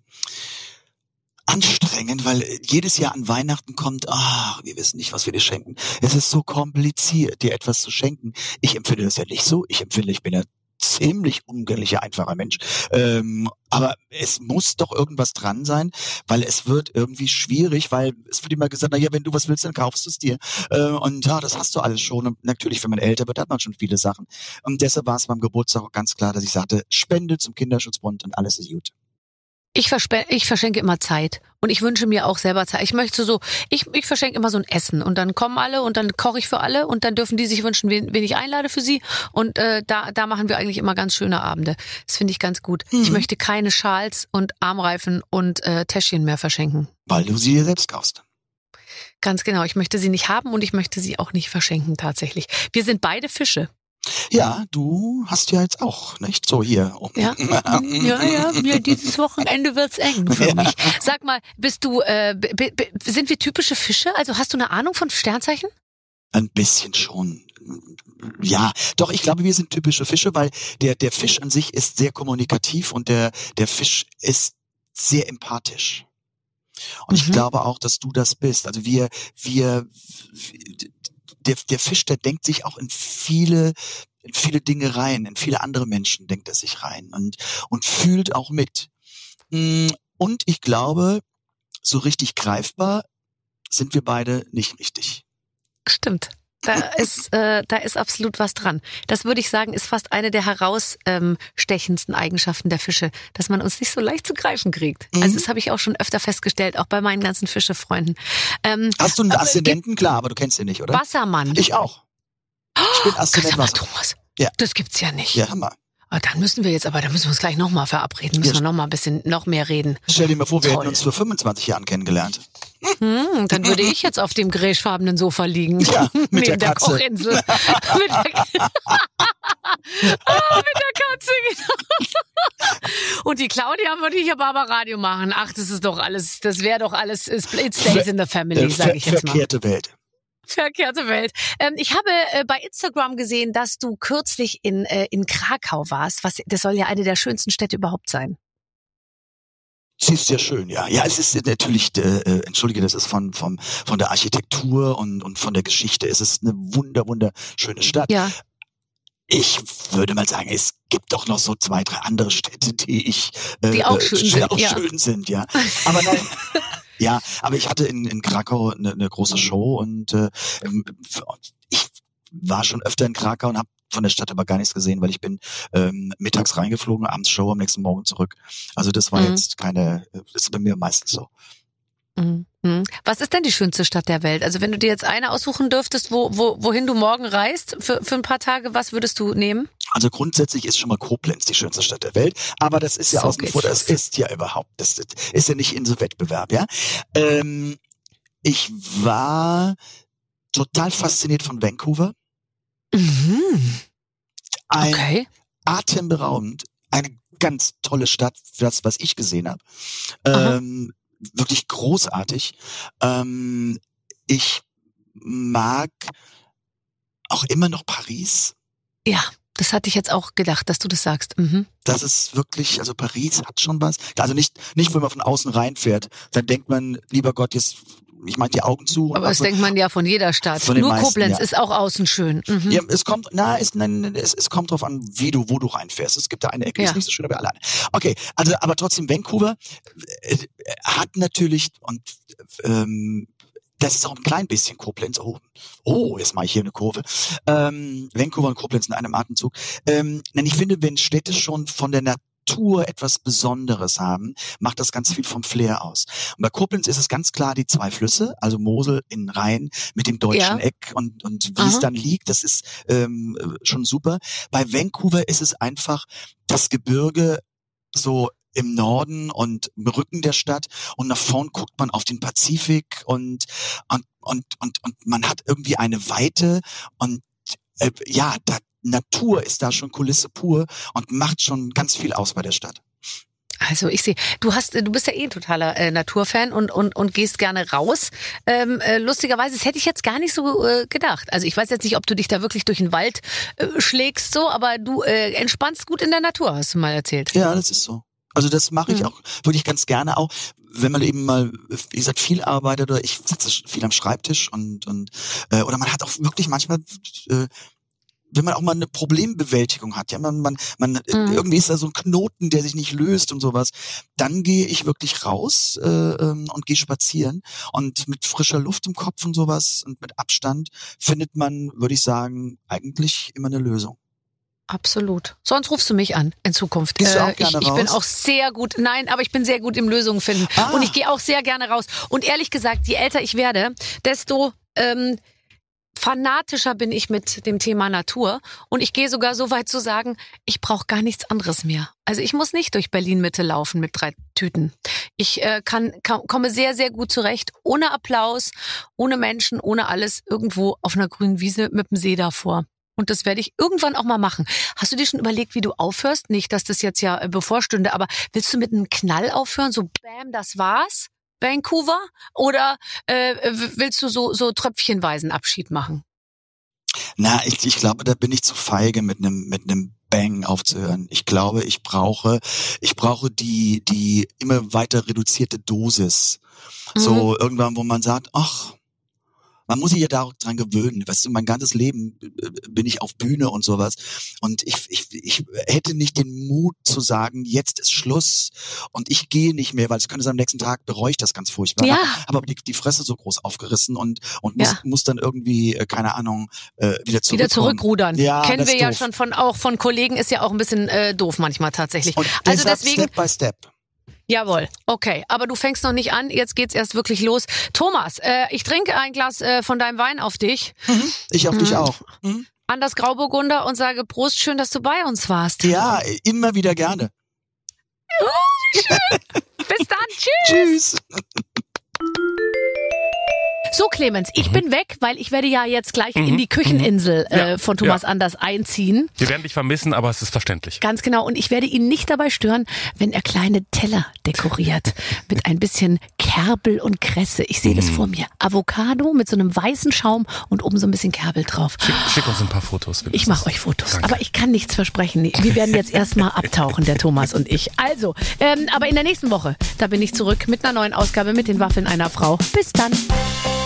anstrengend, weil jedes Jahr an Weihnachten kommt, ah, wir wissen nicht, was wir dir schenken. Es ist so kompliziert, dir etwas zu schenken. Ich empfinde das ja nicht so. Ich empfinde, ich bin ja ziemlich umgänglicher, einfacher Mensch. Ähm, aber es muss doch irgendwas dran sein, weil es wird irgendwie schwierig, weil es wird immer gesagt, na ja, wenn du was willst, dann kaufst du es dir. Äh, und ja, das hast du alles schon. Und natürlich, wenn man älter wird, hat man schon viele Sachen. Und deshalb war es beim Geburtstag auch ganz klar, dass ich sagte, Spende zum Kinderschutzbund und alles ist gut. Ich, ich verschenke immer Zeit und ich wünsche mir auch selber Zeit. Ich möchte so, ich, ich verschenke immer so ein Essen und dann kommen alle und dann koche ich für alle und dann dürfen die sich wünschen, wen, wen ich einlade für sie und äh, da, da machen wir eigentlich immer ganz schöne Abende. Das finde ich ganz gut. Ich Mhm. möchte keine Schals und Armreifen und äh, Täschchen mehr verschenken. Weil du sie dir selbst kaufst. Ganz genau. Ich möchte sie nicht haben und ich möchte sie auch nicht verschenken tatsächlich. Wir sind beide Fische. Ja, du hast ja jetzt auch, nicht? So hier. *laughs* Ja, ja, ja. ja dieses Wochenende wird's eng für Ja. mich. Sag mal, bist du, äh, sind wir typische Fische? Also hast du eine Ahnung von Sternzeichen? Ein bisschen schon. Ja, doch, ich glaube, wir sind typische Fische, weil der, der Fisch an sich ist sehr kommunikativ und der, der Fisch ist sehr empathisch. Und ich Mhm. glaube auch, dass du das bist. Also wir, wir, der, der Fisch, der denkt sich auch in viele, in viele Dinge rein, in viele andere Menschen denkt er sich rein und, und fühlt auch mit. Mm, Und ich glaube, so richtig greifbar sind wir beide nicht richtig. Stimmt. Da ist, äh, da ist absolut was dran. Das würde ich sagen, ist fast eine der herausstechendsten Eigenschaften der Fische, dass man uns nicht so leicht zu greifen kriegt. Mhm. Also das habe ich auch schon öfter festgestellt, auch bei meinen ganzen Fischefreunden. Ähm, Hast du einen Aszendenten? Klar, aber du kennst ihn nicht, oder? Wassermann. Ich auch. Ich bin Aszendent mal, Wasser. Thomas. Ja. Das gibt's ja nicht. Ja, Hammer. Ah, dann müssen wir jetzt, aber da müssen wir uns gleich nochmal verabreden, müssen Ja. wir nochmal ein bisschen noch mehr reden. Stell dir mal vor, wir Toll. hätten uns vor 25 Jahren kennengelernt. Hm, dann würde ich jetzt auf dem grechfarbenen Sofa liegen. Ja, *laughs* mit Neben der der Katze. Kochinsel. *laughs* mit, der, ah, mit der Katze, genau. Und die Claudia würde ich aber aber Radio machen. Ach, das ist doch alles, das wäre doch alles, it stays in the family, Äh, sage ich jetzt mal. verkehrte Welt. Verkehrte Welt. Ähm, ich habe äh, bei Instagram gesehen, dass du kürzlich in, äh, in Krakau warst. Was, das soll ja eine der schönsten Städte überhaupt sein. Sie ist sehr schön, ja. Ja, es ist natürlich, äh, äh, entschuldige, das ist von, vom, von der Architektur und, und von der Geschichte. Es ist eine wunder, wunderschöne Stadt. Ja. Ich würde mal sagen, es gibt doch noch so zwei, drei andere Städte, die ich äh, Die auch äh, schön die sind, auch ja. schön sind, ja. *laughs* Aber nein. Ja, aber ich hatte in, in Krakau eine, eine große Show und äh, ich war schon öfter in Krakau und habe von der Stadt aber gar nichts gesehen, weil ich bin ähm, mittags reingeflogen, abends Show, am nächsten Morgen zurück. Also das war Mhm. jetzt keine, das ist bei mir meistens so. Mhm. Mhm. Was ist denn die schönste Stadt der Welt? Also wenn du dir jetzt eine aussuchen dürftest, wo, wo, wohin du morgen reist für, für ein paar Tage, was würdest du nehmen? Also grundsätzlich ist schon mal Koblenz die schönste Stadt der Welt, aber das ist ja So außen vor, das ist ja überhaupt, das ist ja nicht in so Wettbewerb, ja. Ähm, ich war total fasziniert von Vancouver. Mhm. Ein Okay. atemberaubend, eine ganz tolle Stadt, für das, was ich gesehen habe. Ähm, wirklich großartig. Ähm, ich mag auch immer noch Paris. Ja, das hatte ich jetzt auch gedacht, dass du das sagst. Mhm. Das ist wirklich, also Paris hat schon was. Also nicht, nicht wenn man von außen reinfährt, dann denkt man, lieber Gott, jetzt, ich meine die Augen zu. Aber das so- denkt man ja von jeder Stadt. Von Nur meisten, Koblenz ja. ist auch außen schön. Mhm. Ja, es kommt, na, es, nein, es, es kommt drauf an, wie du, wo du reinfährst. Es gibt da eine Ecke, die Ja. ist nicht so schön, aber alleine. Okay, also, aber trotzdem, Vancouver äh, hat natürlich, und ähm, das ist auch ein klein bisschen Koblenz. Oh, oh jetzt mache ich hier eine Kurve. Ähm, Vancouver und Koblenz in einem Atemzug. Ähm, denn ich finde, wenn Städte schon von der Natur etwas Besonderes haben, macht das ganz viel vom Flair aus. Und bei Koblenz ist es ganz klar die zwei Flüsse, also Mosel in Rhein mit dem deutschen Ja. Eck und, und wie Aha. es dann liegt, das ist ähm, schon super. Bei Vancouver ist es einfach das Gebirge so im Norden und im Rücken der Stadt und nach vorn guckt man auf den Pazifik und und und und, und man hat irgendwie eine Weite und äh, ja, da, Natur ist da schon Kulisse pur und macht schon ganz viel aus bei der Stadt. Also ich sehe, du hast, du bist ja eh ein totaler äh, Naturfan und und und gehst gerne raus. Ähm, äh, lustigerweise, das hätte ich jetzt gar nicht so äh, gedacht. Also ich weiß jetzt nicht, ob du dich da wirklich durch den Wald äh, schlägst, so, aber du äh, entspannst gut in der Natur, hast du mal erzählt. Ja, das ist so. Also das mache ich auch wirklich ganz gerne auch, wenn man eben mal, wie gesagt, viel arbeitet oder ich sitze viel am Schreibtisch und und äh, oder man hat auch wirklich manchmal äh, wenn man auch mal eine Problembewältigung hat, ja, man, man, man Mhm. irgendwie ist da so ein Knoten, der sich nicht löst und sowas, dann gehe ich wirklich raus äh, ähm, und gehe spazieren und mit frischer Luft im Kopf und sowas und mit Abstand findet man, würde ich sagen, eigentlich immer eine Lösung. Absolut. Sonst rufst du mich an in Zukunft. Äh, Gehst du auch ich, gerne ich bin raus? auch sehr gut, nein, aber ich bin sehr gut im Lösungen finden. Ah. Und ich gehe auch sehr gerne raus. Und ehrlich gesagt, je älter ich werde, desto ähm, fanatischer bin ich mit dem Thema Natur. Und ich gehe sogar so weit zu sagen, ich brauche gar nichts anderes mehr. Also ich muss nicht durch Berlin Mitte laufen mit drei Tüten. Ich äh, kann, kann, komme sehr, sehr gut zurecht, ohne Applaus, ohne Menschen, ohne alles, irgendwo auf einer grünen Wiese mit dem See davor. Und das werde ich irgendwann auch mal machen. Hast du dir schon überlegt, wie du aufhörst? Nicht, dass das jetzt ja äh, bevorstünde, aber willst du mit einem Knall aufhören? So, bam, das war's? Vancouver? Oder äh, willst du so, so tröpfchenweisen Abschied machen? Na, ich, ich glaube, da bin ich zu feige mit einem mit einem Bang aufzuhören. Ich glaube, ich brauche ich brauche die die immer weiter reduzierte Dosis. So irgendwann, wo man sagt, ach, man muss sich ja daran gewöhnen. Weißt du, mein ganzes Leben äh, bin ich auf Bühne und sowas. Und ich, ich, ich hätte nicht den Mut zu sagen, jetzt ist Schluss und ich gehe nicht mehr, weil es könnte sein, am nächsten Tag bereue ich das ganz furchtbar. Ja. Aber die, die Fresse so groß aufgerissen und, und muss, Ja. muss dann irgendwie, äh, keine Ahnung, äh, wieder zurückkommen. Wieder zurückrudern. Ja, Kennen wir ja doof. schon von auch von Kollegen, ist ja auch ein bisschen äh, doof manchmal tatsächlich. Und Also deswegen, Step by Step. Jawohl, okay. Aber du fängst noch nicht an, jetzt geht's erst wirklich los. Thomas, äh, ich trinke ein Glas äh, von deinem Wein auf dich, Ich auf dich Mhm. auch. Mhm. an das Grauburgunder und sage Prost, schön, dass du bei uns warst. Ja, immer wieder gerne. *laughs* Bis dann, *laughs* tschüss. Tschüss. So, Clemens, ich bin weg, weil ich werde ja jetzt gleich in Mhm. die Kücheninsel Mhm. Ja. äh, von Thomas Ja. Anders einziehen. Wir werden dich vermissen, aber es ist verständlich. Ganz genau. Und ich werde ihn nicht dabei stören, wenn er kleine Teller dekoriert. mit ein bisschen Kerbel und Kresse. Ich sehe das Mhm. vor mir. Avocado mit so einem weißen Schaum und oben so ein bisschen Kerbel drauf. Schick, schick uns ein paar Fotos. Ich mache euch Fotos. Danke. Aber ich kann nichts versprechen. Wir werden jetzt erstmal abtauchen, der Thomas und ich. Also, ähm, aber in der nächsten Woche, da bin ich zurück mit einer neuen Ausgabe mit den Waffeln einer Frau. Bis dann.